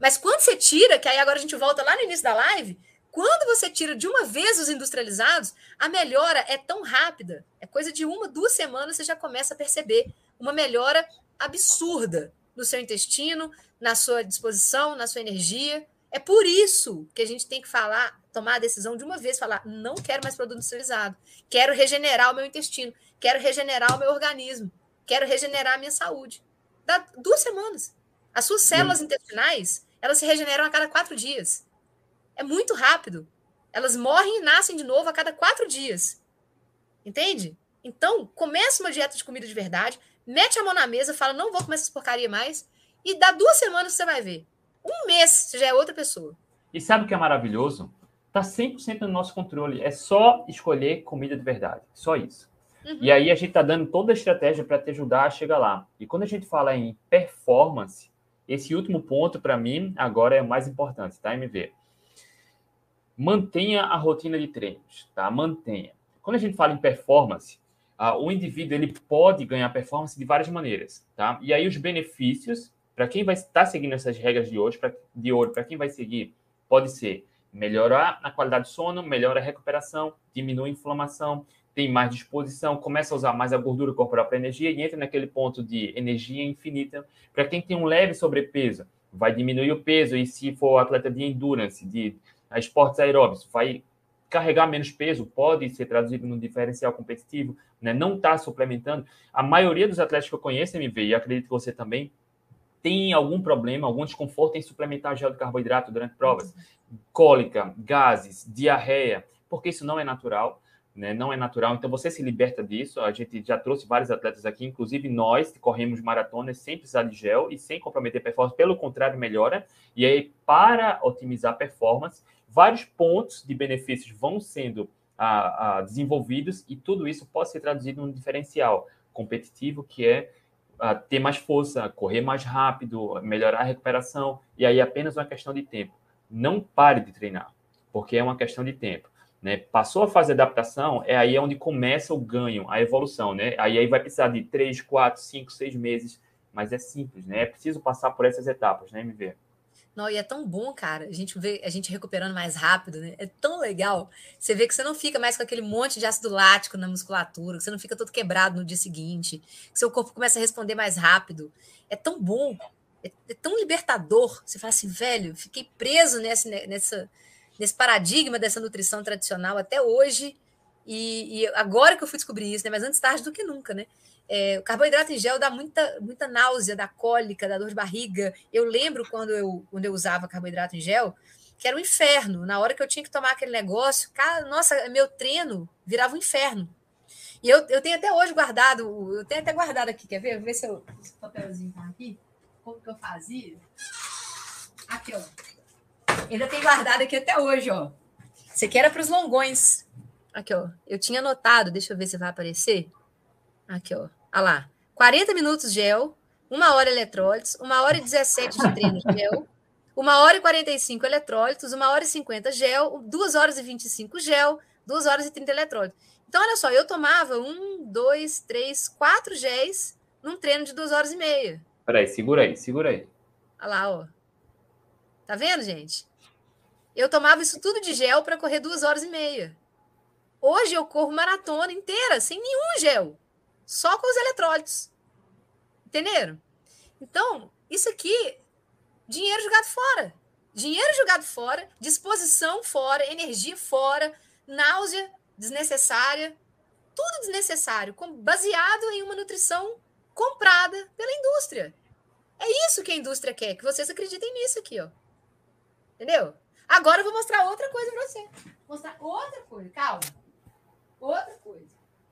Mas quando você tira, que aí agora a gente volta lá no início da live, quando você tira de uma vez os industrializados, a melhora é tão rápida, é coisa de uma, duas semanas você já começa a perceber uma melhora absurda no seu intestino, na sua disposição, na sua energia. É por isso que a gente tem que falar, tomar a decisão de uma vez, falar: não quero mais produto industrializado, quero regenerar o meu intestino, quero regenerar o meu organismo, quero regenerar a minha saúde. Dá duas semanas. As suas células intestinais elas se regeneram a cada quatro dias. É muito rápido. Elas morrem e nascem de novo a cada quatro dias. Entende? Então, começa uma dieta de comida de verdade, mete a mão na mesa, fala, não vou comer essas porcaria mais, e dá duas semanas você vai ver. Um mês você já é outra pessoa. E sabe o que é maravilhoso? Tá 100% no nosso controle. É só escolher comida de verdade. Só isso. Uhum. E aí a gente tá dando toda a estratégia para te ajudar a chegar lá. E quando a gente fala em performance, esse último ponto, para mim, agora é o mais importante, tá, MV? Mantenha a rotina de treinos, tá? Mantenha. Quando a gente fala em performance, o indivíduo ele pode ganhar performance de várias maneiras, tá? E aí os benefícios, para quem vai estar seguindo essas regras de hoje, pra, de ouro, para quem vai seguir, pode ser melhorar a qualidade do sono, melhora a recuperação, diminui a inflamação, tem mais disposição, começa a usar mais a gordura corporal para energia e entra naquele ponto de energia infinita. Para quem tem um leve sobrepeso, vai diminuir o peso e se for atleta de endurance, de esportes aeróbicos, vai carregar menos peso, pode ser traduzido no diferencial competitivo, né? não está suplementando. A maioria dos atletas que eu conheço, MV, e acredito que você também, tem algum problema, algum desconforto em suplementar gel de carboidrato durante provas. Cólica, gases, diarreia, porque isso não é natural né? Não é natural. Então você se liberta disso. A gente já trouxe vários atletas aqui, inclusive nós que corremos maratonas sem precisar de gel e sem comprometer performance. Pelo contrário, melhora. E aí, para otimizar a performance, vários pontos de benefícios vão sendo a, a, desenvolvidos e tudo isso pode ser traduzido num diferencial competitivo que é a, ter mais força, correr mais rápido, melhorar a recuperação e aí apenas uma questão de tempo. Não pare de treinar, porque é uma questão de tempo. Né? Passou a fase de adaptação, é aí onde começa o ganho, a evolução. Né? Aí, aí vai precisar de 3, 4, 5, 6 meses, mas é simples, né? É preciso passar por essas etapas, né, MV? Não, e é tão bom, cara, a gente vê a gente recuperando mais rápido, né? É tão legal. Você vê que você não fica mais com aquele monte de ácido lático na musculatura, que você não fica todo quebrado no dia seguinte, que seu corpo começa a responder mais rápido. É tão bom, é, é tão libertador. Você fala assim, velho, fiquei preso nesse, nessa, nesse paradigma dessa nutrição tradicional até hoje. E, e, agora que eu fui descobrir isso, né? Mas antes tarde do que nunca, né? É, o carboidrato em gel dá muita, muita náusea, dá cólica, dá dor de barriga. Eu lembro quando eu, quando eu usava carboidrato em gel, que era um inferno. Na hora que eu tinha que tomar aquele negócio, cara, nossa, meu treino virava um inferno. E eu, eu tenho até hoje guardado, eu tenho até guardado aqui, quer ver? Ver se eu, esse papelzinho tá aqui. Como que eu fazia? Aqui, ó. Ainda tem guardado aqui até hoje, ó. Isso aqui era para os longões. Aqui, ó. Eu tinha anotado, deixa eu ver se vai aparecer. Aqui, ó. Olha lá. 40 minutos gel, 1 hora eletrólitos, 1 hora e 17 de treino gel, 1 hora e 45 eletrólitos, 1 hora e 50 gel, 2 horas e 25 gel, 2 horas e 30 eletrólitos. Então, olha só, eu tomava 1, 2, 3, 4 géis num treino de 2 horas e meia. Peraí, segura aí, segura aí. Olha lá, ó. Tá vendo, gente? Eu tomava isso tudo de gel para correr 2 horas e meia. Hoje eu corro maratona inteira sem nenhum gel só com os eletrólitos. Entenderam? Então, isso aqui, dinheiro jogado fora. Dinheiro jogado fora, disposição fora, energia fora, náusea desnecessária, tudo desnecessário, baseado em uma nutrição comprada pela indústria. É isso que a indústria quer, que vocês acreditem nisso aqui, ó. Entendeu? Agora eu vou mostrar outra coisa para você. Vou mostrar outra coisa, calma. Outra coisa.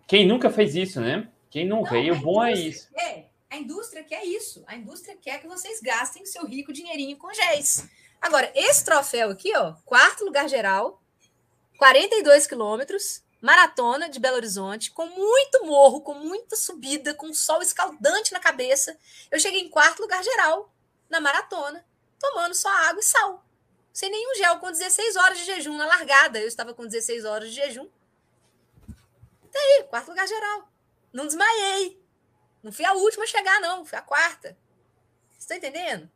Quem nunca fez isso, né? Quem não, não veio, bom é isso. É, a indústria quer isso. A indústria quer que vocês gastem o seu rico dinheirinho com géis. Agora, esse troféu aqui, ó, quarto lugar geral, 42 quilômetros, maratona de Belo Horizonte, com muito morro, com muita subida, com sol escaldante na cabeça. Eu cheguei em quarto lugar geral na maratona, tomando só água e sal. Sem nenhum gel, com 16 horas de jejum na largada. Eu estava com 16 horas de jejum. Tá aí, quarto lugar geral. Não desmaiei. Não fui a última a chegar, não. Fui a quarta. Você está entendendo?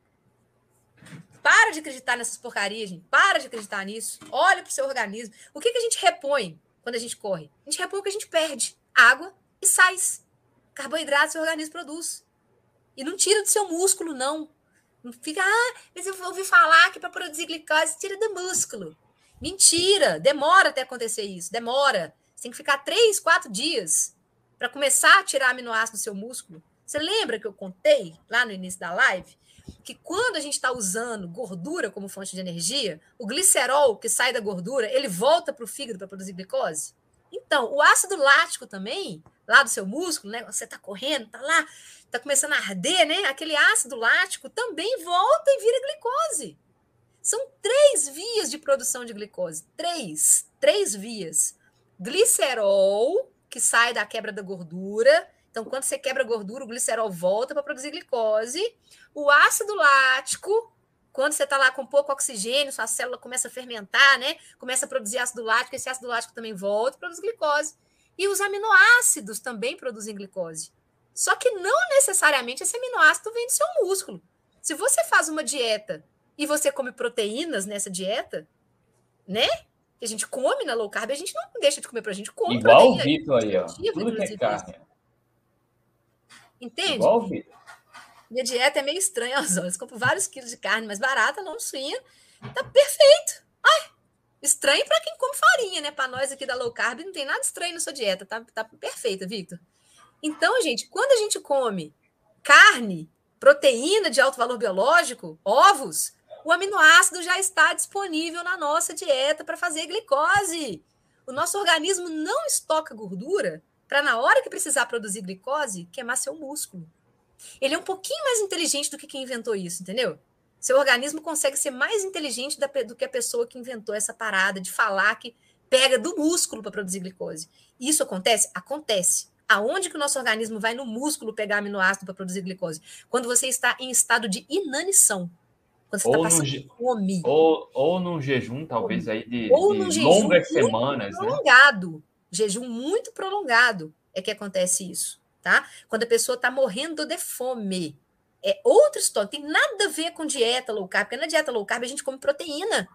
Para de acreditar nessas porcarias, gente. Para de acreditar nisso. Olha para o seu organismo. O que, que a gente repõe quando a gente corre? A gente repõe o que a gente perde: água e sais. Carboidrato seu organismo produz. E não tira do seu músculo, não. Não fica, ah, mas eu ouvi falar que para produzir glicose tira do músculo. Mentira! Demora até acontecer isso. Demora. Você tem que ficar três, quatro dias para começar a tirar aminoácido do seu músculo. Você lembra que eu contei lá no início da live que quando a gente está usando gordura como fonte de energia, o glicerol que sai da gordura ele volta para o fígado para produzir glicose? Então, o ácido lático também, lá do seu músculo, né? Você está correndo, está lá, está começando a arder, né? Aquele ácido lático também volta e vira glicose. São três vias de produção de glicose. Três. Três vias. Glicerol, que sai da quebra da gordura. Então, quando você quebra a gordura, o glicerol volta para produzir glicose. O ácido lático, quando você está lá com pouco oxigênio, sua célula começa a fermentar, né? Começa a produzir ácido lático, esse ácido lático também volta para produzir glicose. E os aminoácidos também produzem glicose. Só que não necessariamente esse aminoácido vem do seu músculo. Se você faz uma dieta e você come proteínas nessa dieta, né? que a gente come na low carb, a gente não deixa de comer para a gente come Igual o Vitor aí, ó. Tudo que é carne. Entende? Igual o Vitor. Minha dieta é meio estranha aos olhos. Compro vários quilos de carne mais barata, não suína. Tá perfeito. Ai, estranho para quem come farinha, né? Para nós aqui da low carb, não tem nada estranho na sua dieta. Tá, tá perfeita, Victor. Então, gente, quando a gente come carne, proteína de alto valor biológico, ovos, o aminoácido já está disponível na nossa dieta para fazer glicose. O nosso organismo não estoca gordura para, na hora que precisar produzir glicose, queimar seu músculo. Ele é um pouquinho mais inteligente do que quem inventou isso, entendeu? Seu organismo consegue ser mais inteligente do que a pessoa que inventou essa parada de falar que pega do músculo para produzir glicose. Isso acontece? Acontece. Aonde que o nosso organismo vai no músculo pegar aminoácido para produzir glicose? Quando você está em estado de inanição. Quando você está passando fome. Ou, ou num jejum, talvez, aí de, ou de jejum longas semanas. Né? Prolongado. Né? Jejum muito prolongado é que acontece isso, tá? Quando a pessoa está morrendo de fome. É outra história, tem nada a ver com dieta low carb, porque na dieta low carb a gente come proteína.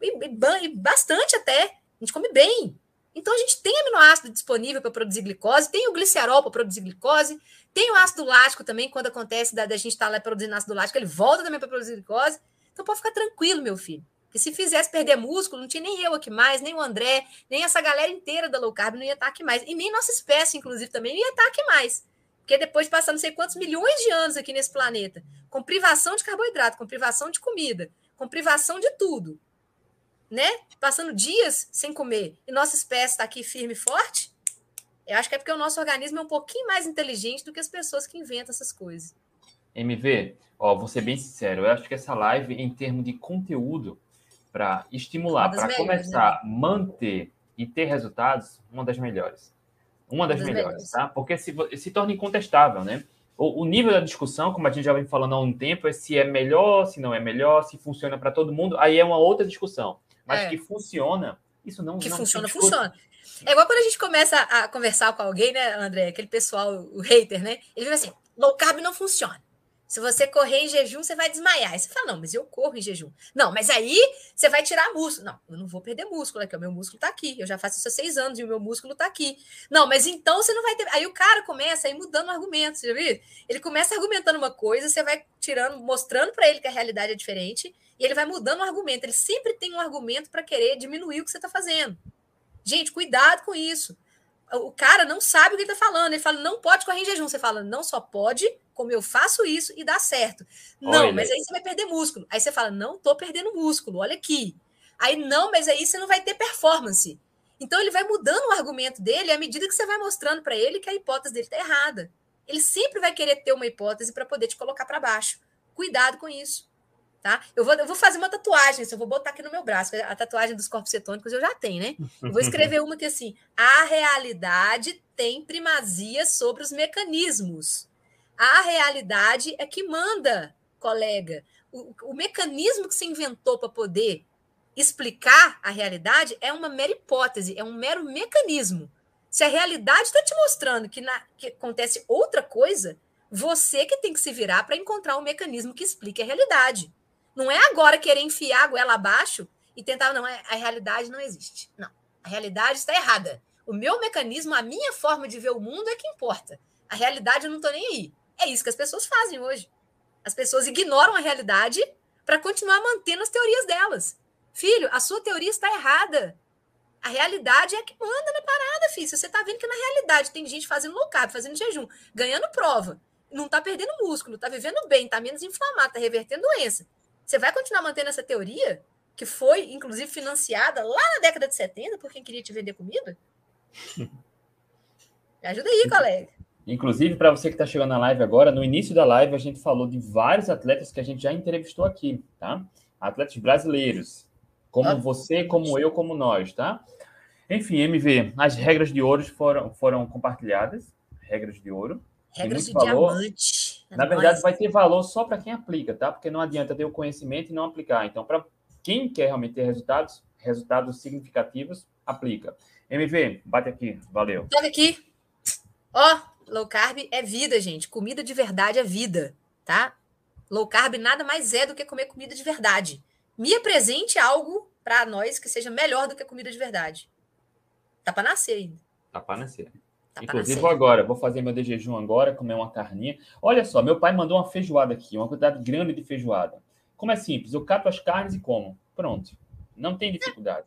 E, e, e bastante até. A gente come bem. Então a gente tem aminoácido disponível para produzir glicose, tem o glicerol para produzir glicose, tem o ácido lático também, quando acontece da, da gente estar tá lá produzindo ácido lático, ele volta também para produzir glicose. Então pode ficar tranquilo, meu filho. Porque se fizesse perder músculo, não tinha nem eu aqui mais, nem o André, nem essa galera inteira da low carb não ia estar aqui mais. E nem nossa espécie, inclusive, também não ia estar aqui mais. Porque depois de passar não sei quantos milhões de anos aqui nesse planeta, com privação de carboidrato, com privação de comida, com privação de tudo, né? Passando dias sem comer, e nossa espécie está aqui firme e forte, eu acho que é porque o nosso organismo é um pouquinho mais inteligente do que as pessoas que inventam essas coisas. MV, ó, vou ser bem sincero, eu acho que essa live, em termos de conteúdo, para estimular, para começar a né? manter e ter resultados, uma das melhores. Uma das, melhores, melhores, tá? Porque se, se torna incontestável, né? O, o, nível da discussão, como a gente já vem falando há um tempo, é se é melhor, se não é melhor, se funciona para todo mundo, aí é uma outra discussão. Mas é. que funciona, isso não Que não funciona, funciona. É igual quando a gente começa a conversar com alguém, né, André? Aquele pessoal, o hater, né? Ele diz assim: low carb não funciona. Se você correr em jejum, você vai desmaiar. Aí você fala, não, mas eu corro em jejum. Não, mas aí você vai tirar músculo. Não, eu não vou perder músculo aqui, o meu músculo está aqui. Eu já faço isso há seis anos e o meu músculo está aqui. Não, mas então você não vai ter. Aí o cara começa a ir mudando argumentos, já viu? Ele começa argumentando uma coisa, você vai tirando, mostrando para ele que a realidade é diferente, e ele vai mudando o argumento. Ele sempre tem um argumento para querer diminuir o que você está fazendo. Gente, cuidado com isso. O cara não sabe o que ele está falando. Ele fala, não pode correr em jejum. Você fala, não só pode, como eu faço isso e dá certo. Não, olha. mas aí você vai perder músculo. Aí você fala, não estou perdendo músculo, olha aqui. Aí, não, mas aí você não vai ter performance. Então ele vai mudando o argumento dele à medida que você vai mostrando para ele que a hipótese dele está errada. Ele sempre vai querer ter uma hipótese para poder te colocar para baixo. Cuidado com isso. Tá? Eu, vou, eu vou fazer uma tatuagem, eu vou botar aqui no meu braço. A tatuagem dos corpos cetônicos eu já tenho, né? Eu vou escrever uma que assim: a realidade tem primazia sobre os mecanismos. A realidade é que manda, colega. O, o mecanismo que se inventou para poder explicar a realidade é uma mera hipótese, é um mero mecanismo. Se a realidade está te mostrando que, na, que acontece outra coisa, você que tem que se virar para encontrar um mecanismo que explique a realidade. Não é agora querer enfiar a goela abaixo e tentar, não, é, a realidade não existe. Não, a realidade está errada. O meu mecanismo, a minha forma de ver o mundo é que importa. A realidade eu não estou nem aí. É isso que as pessoas fazem hoje. As pessoas ignoram a realidade para continuar mantendo as teorias delas. Filho, a sua teoria está errada. A realidade é que manda na parada, filho. Você está vendo que na realidade tem gente fazendo low carb, fazendo jejum, ganhando prova, não está perdendo músculo, está vivendo bem, está menos inflamado, está revertendo doença. Você vai continuar mantendo essa teoria, que foi, inclusive, financiada lá na década de 70 por quem queria te vender comida? Me ajuda aí, colega. Inclusive, para você que está chegando na live agora, no início da live a gente falou de vários atletas que a gente já entrevistou aqui, tá? Atletas brasileiros, como ah, você, como eu, como nós, tá? Enfim, MV, as regras de ouro foram, foram compartilhadas, regras de ouro. Regras de valor. diamante. Na verdade, vai ter valor só para quem aplica, tá? Porque não adianta ter o conhecimento e não aplicar. Então, para quem quer realmente ter resultados, resultados significativos, aplica. MV, bate aqui, valeu. Bate aqui. Ó, Low carb é vida, gente. Comida de verdade é vida, tá? Low carb nada mais é do que comer comida de verdade. Me apresente algo para nós que seja melhor do que comida de verdade. Tá para nascer ainda. Tá para nascer. Tá Inclusive, vou agora, vou fazer meu de jejum agora, comer uma carninha. Olha só, meu pai mandou uma feijoada aqui, uma quantidade grande de feijoada. Como é simples? Eu cato as carnes e como. Pronto. Não tem dificuldade.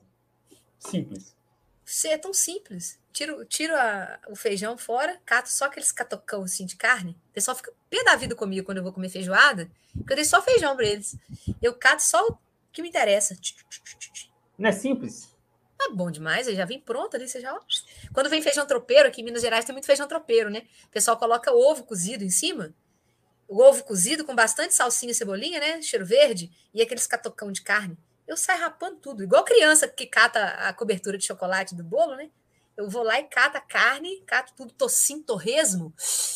Simples. Você é tão simples. Tiro, tiro a, o feijão fora, cato só aqueles catocão assim de carne. O pessoal fica pé da vida comigo quando eu vou comer feijoada, porque eu dei só feijão para eles. Eu cato só o que me interessa. Não é simples? Tá bom demais, aí já vem pronto ali, você já. Quando vem feijão tropeiro, aqui em Minas Gerais tem muito feijão tropeiro, né? O pessoal coloca ovo cozido em cima. o ovo cozido com bastante salsinha e cebolinha, né? Cheiro verde, e aqueles catocão de carne. Eu saio rapando tudo, igual criança que cata a cobertura de chocolate do bolo, né? Eu vou lá e cato a carne, cato tudo, tocinho, torresmo.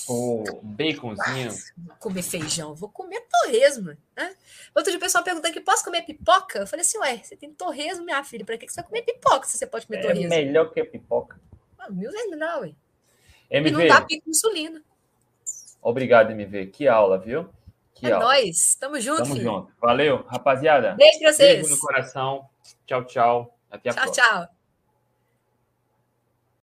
O baconzinho. Vou comer feijão, vou comer torresmo. Né? Outro dia o pessoal perguntando que posso comer pipoca? Eu falei assim, ué, você tem torresmo, minha filha, para que você vai comer pipoca se você pode comer é torresmo? É melhor que pipoca. Ah, mil vezes melhor, ué. MV. E não dá pico insulina. Obrigado, MV. Que aula, viu? Que é aula. nóis. Tamo junto, Tamo filho. junto. Valeu, rapaziada. Beijo pra vocês. Beijo no coração. Tchau, tchau. Até a tchau, próxima. tchau.